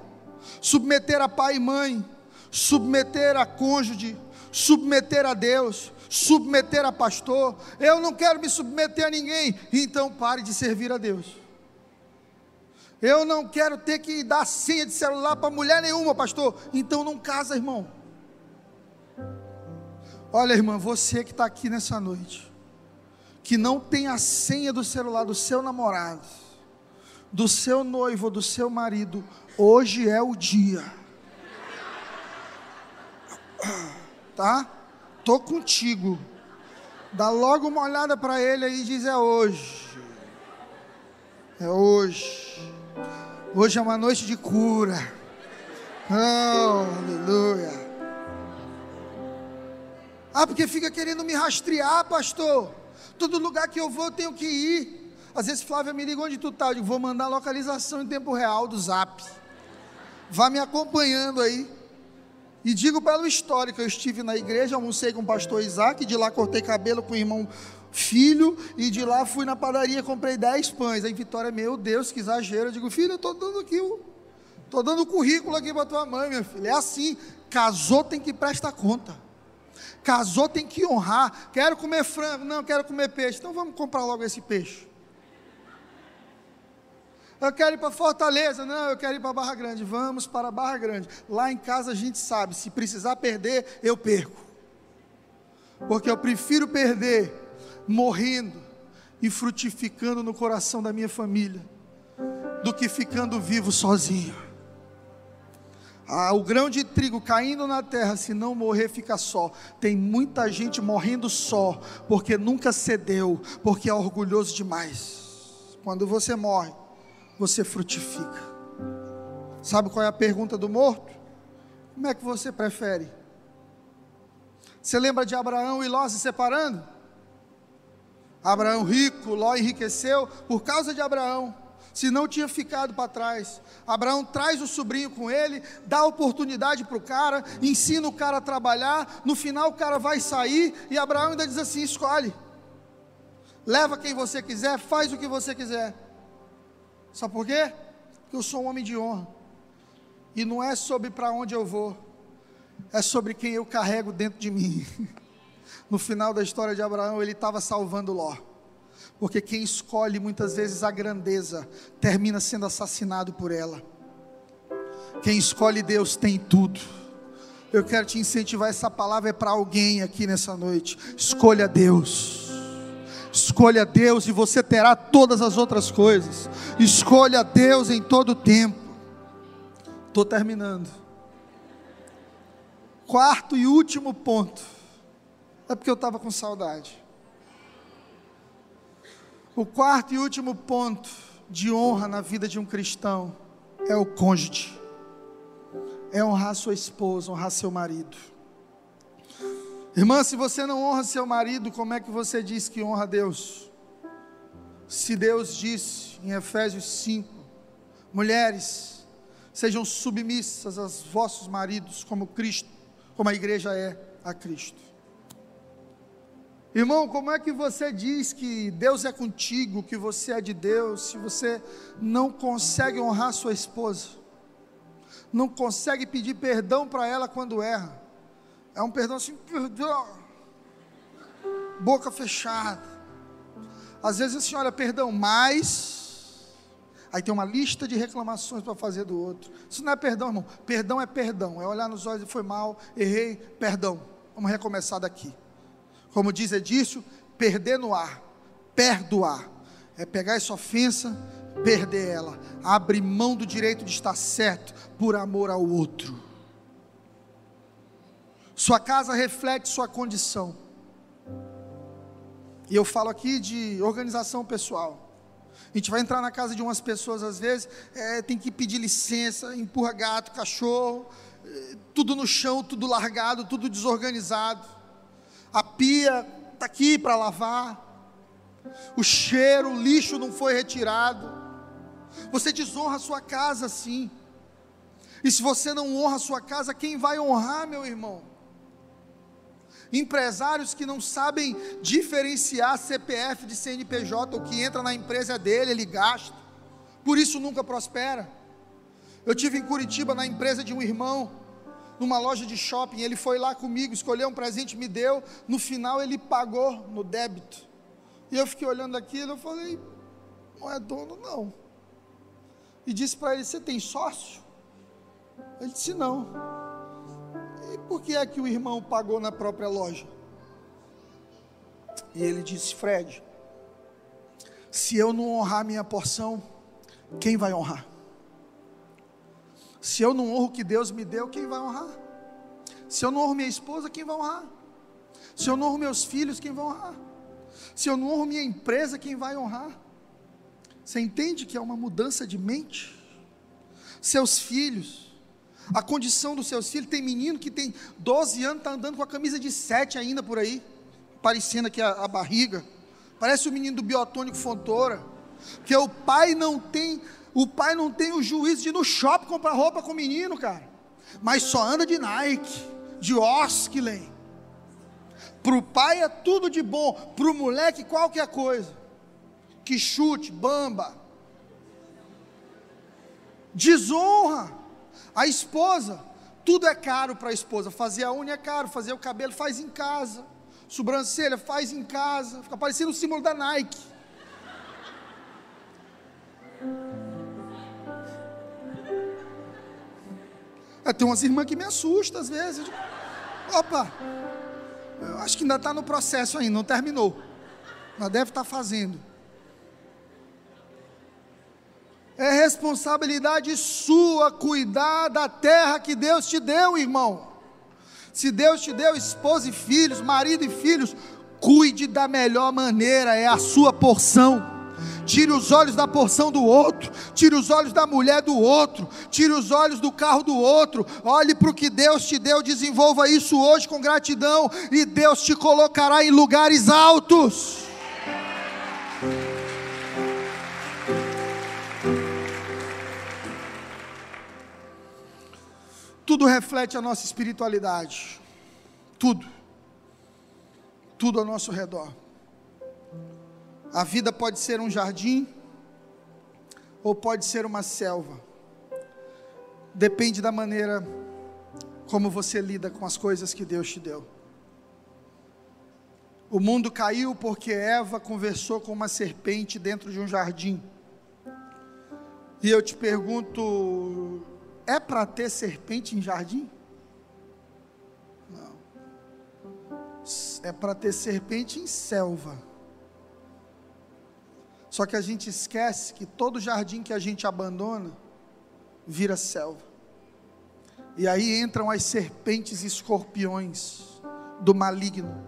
submeter a pai e mãe, submeter a cônjuge, submeter a Deus, submeter a pastor. Eu não quero me submeter a ninguém, então pare de servir a Deus. Eu não quero ter que dar senha de celular para mulher nenhuma, pastor. Então não casa, irmão. Olha, irmã, você que está aqui nessa noite, que não tem a senha do celular do seu namorado, do seu noivo, do seu marido, hoje é o dia. Tá? Tô contigo. Dá logo uma olhada para ele aí e diz: é hoje. É hoje. Hoje é uma noite de cura. Oh, aleluia. Ah, porque fica querendo me rastrear, pastor. Todo lugar que eu vou eu tenho que ir. Às vezes Flávia me liga onde tu tá. Eu digo, vou mandar a localização em tempo real do zap. Vá me acompanhando aí. E digo pelo histórico, eu estive na igreja, almocei com o pastor Isaac, de lá cortei cabelo com o irmão filho, e de lá fui na padaria, comprei 10 pães. Aí Vitória, meu Deus, que exagero. Eu digo, filho, eu estou dando aqui o. Estou dando o currículo aqui para tua mãe, minha filha. É assim. Casou tem que prestar conta. Casou tem que honrar. Quero comer frango, não, quero comer peixe. Então vamos comprar logo esse peixe. Eu quero ir para Fortaleza, não, eu quero ir para Barra Grande. Vamos para Barra Grande. Lá em casa a gente sabe, se precisar perder, eu perco. Porque eu prefiro perder morrendo e frutificando no coração da minha família, do que ficando vivo sozinho. Ah, o grão de trigo caindo na terra, se não morrer, fica só. Tem muita gente morrendo só, porque nunca cedeu, porque é orgulhoso demais. Quando você morre, você frutifica. Sabe qual é a pergunta do morto? Como é que você prefere? Você lembra de Abraão e Ló se separando? Abraão rico, Ló enriqueceu por causa de Abraão, se não tinha ficado para trás. Abraão traz o sobrinho com ele, dá oportunidade para o cara, ensina o cara a trabalhar, no final o cara vai sair e Abraão ainda diz assim: escolhe, leva quem você quiser, faz o que você quiser. Sabe por quê? Porque eu sou um homem de honra, e não é sobre para onde eu vou, é sobre quem eu carrego dentro de mim. (laughs) no final da história de Abraão, ele estava salvando Ló. Porque quem escolhe muitas vezes a grandeza termina sendo assassinado por ela. Quem escolhe Deus tem tudo. Eu quero te incentivar, essa palavra é para alguém aqui nessa noite. Escolha Deus. Escolha Deus e você terá todas as outras coisas. Escolha Deus em todo o tempo. Estou terminando. Quarto e último ponto é porque eu estava com saudade. O quarto e último ponto de honra na vida de um cristão é o cônjuge. É honrar sua esposa, honrar seu marido. Irmã, se você não honra seu marido, como é que você diz que honra Deus? Se Deus disse em Efésios 5: mulheres, sejam submissas aos vossos maridos, como Cristo, como a igreja é a Cristo. Irmão, como é que você diz que Deus é contigo, que você é de Deus, se você não consegue honrar sua esposa? Não consegue pedir perdão para ela quando erra? É um perdão assim, perdão, boca fechada. Às vezes assim, olha, perdão, mas. Aí tem uma lista de reclamações para fazer do outro. Isso não é perdão, irmão. Perdão é perdão. É olhar nos olhos e foi mal, errei, perdão. Vamos recomeçar daqui. Como diz Edício, perder no ar, perdoar. É pegar essa ofensa, perder ela. Abre mão do direito de estar certo por amor ao outro. Sua casa reflete sua condição. E eu falo aqui de organização pessoal. A gente vai entrar na casa de umas pessoas, às vezes, é, tem que pedir licença, empurra gato, cachorro, é, tudo no chão, tudo largado, tudo desorganizado a pia está aqui para lavar, o cheiro, o lixo não foi retirado. Você desonra a sua casa sim. E se você não honra a sua casa, quem vai honrar, meu irmão? Empresários que não sabem diferenciar CPF de CNPJ, o que entra na empresa dele, ele gasta, por isso nunca prospera. Eu tive em Curitiba na empresa de um irmão, numa loja de shopping. Ele foi lá comigo, escolheu um presente, me deu. No final ele pagou no débito. E eu fiquei olhando aquilo, eu falei, não é dono não. E disse para ele, você tem sócio? Ele disse não. E por que é que o irmão pagou na própria loja? E ele disse, Fred, se eu não honrar minha porção, quem vai honrar? Se eu não honro o que Deus me deu, quem vai honrar? Se eu não honro minha esposa, quem vai honrar? Se eu não honro meus filhos, quem vai honrar? Se eu não honro minha empresa, quem vai honrar? Você entende que é uma mudança de mente? Seus filhos, a condição dos seus filhos, tem menino que tem 12 anos, está andando com a camisa de 7 ainda por aí, parecendo aqui a, a barriga, parece o menino do biotônico Fontoura, porque o pai não tem o pai não tem o juízo de ir no shopping comprar roupa com o menino, cara. Mas só anda de Nike, de Osklen. Para o pai é tudo de bom, para o moleque qualquer coisa. Que chute, bamba. Desonra. A esposa, tudo é caro para a esposa. Fazer a unha é caro, fazer o cabelo faz em casa. Sobrancelha faz em casa. Fica parecendo o símbolo da Nike. Tem umas irmãs que me assustam às vezes. Opa, eu acho que ainda está no processo ainda, não terminou. Mas deve estar tá fazendo. É responsabilidade sua cuidar da terra que Deus te deu, irmão. Se Deus te deu esposa e filhos, marido e filhos, cuide da melhor maneira, é a sua porção tire os olhos da porção do outro, tire os olhos da mulher do outro, tire os olhos do carro do outro, olhe para o que Deus te deu, desenvolva isso hoje com gratidão, e Deus te colocará em lugares altos. Tudo reflete a nossa espiritualidade, tudo, tudo ao nosso redor. A vida pode ser um jardim ou pode ser uma selva. Depende da maneira como você lida com as coisas que Deus te deu. O mundo caiu porque Eva conversou com uma serpente dentro de um jardim. E eu te pergunto: é para ter serpente em jardim? Não. É para ter serpente em selva. Só que a gente esquece que todo jardim que a gente abandona vira selva. E aí entram as serpentes e escorpiões do maligno,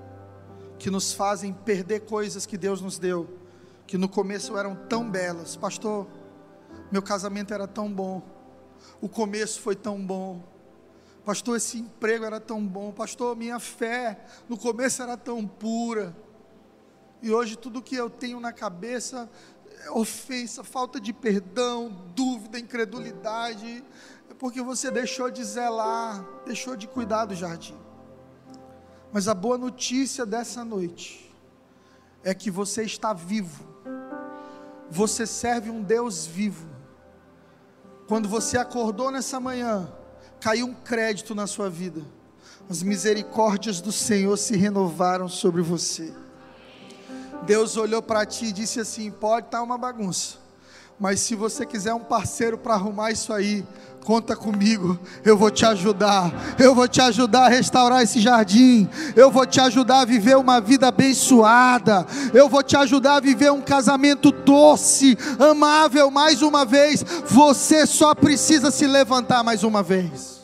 que nos fazem perder coisas que Deus nos deu, que no começo eram tão belas. Pastor, meu casamento era tão bom, o começo foi tão bom. Pastor, esse emprego era tão bom. Pastor, minha fé no começo era tão pura. E hoje tudo que eu tenho na cabeça é ofensa, falta de perdão, dúvida, incredulidade, é porque você deixou de zelar, deixou de cuidar do jardim. Mas a boa notícia dessa noite é que você está vivo. Você serve um Deus vivo. Quando você acordou nessa manhã, caiu um crédito na sua vida. As misericórdias do Senhor se renovaram sobre você. Deus olhou para ti e disse assim: pode estar tá uma bagunça, mas se você quiser um parceiro para arrumar isso aí, conta comigo, eu vou te ajudar, eu vou te ajudar a restaurar esse jardim, eu vou te ajudar a viver uma vida abençoada, eu vou te ajudar a viver um casamento doce, amável mais uma vez. Você só precisa se levantar mais uma vez.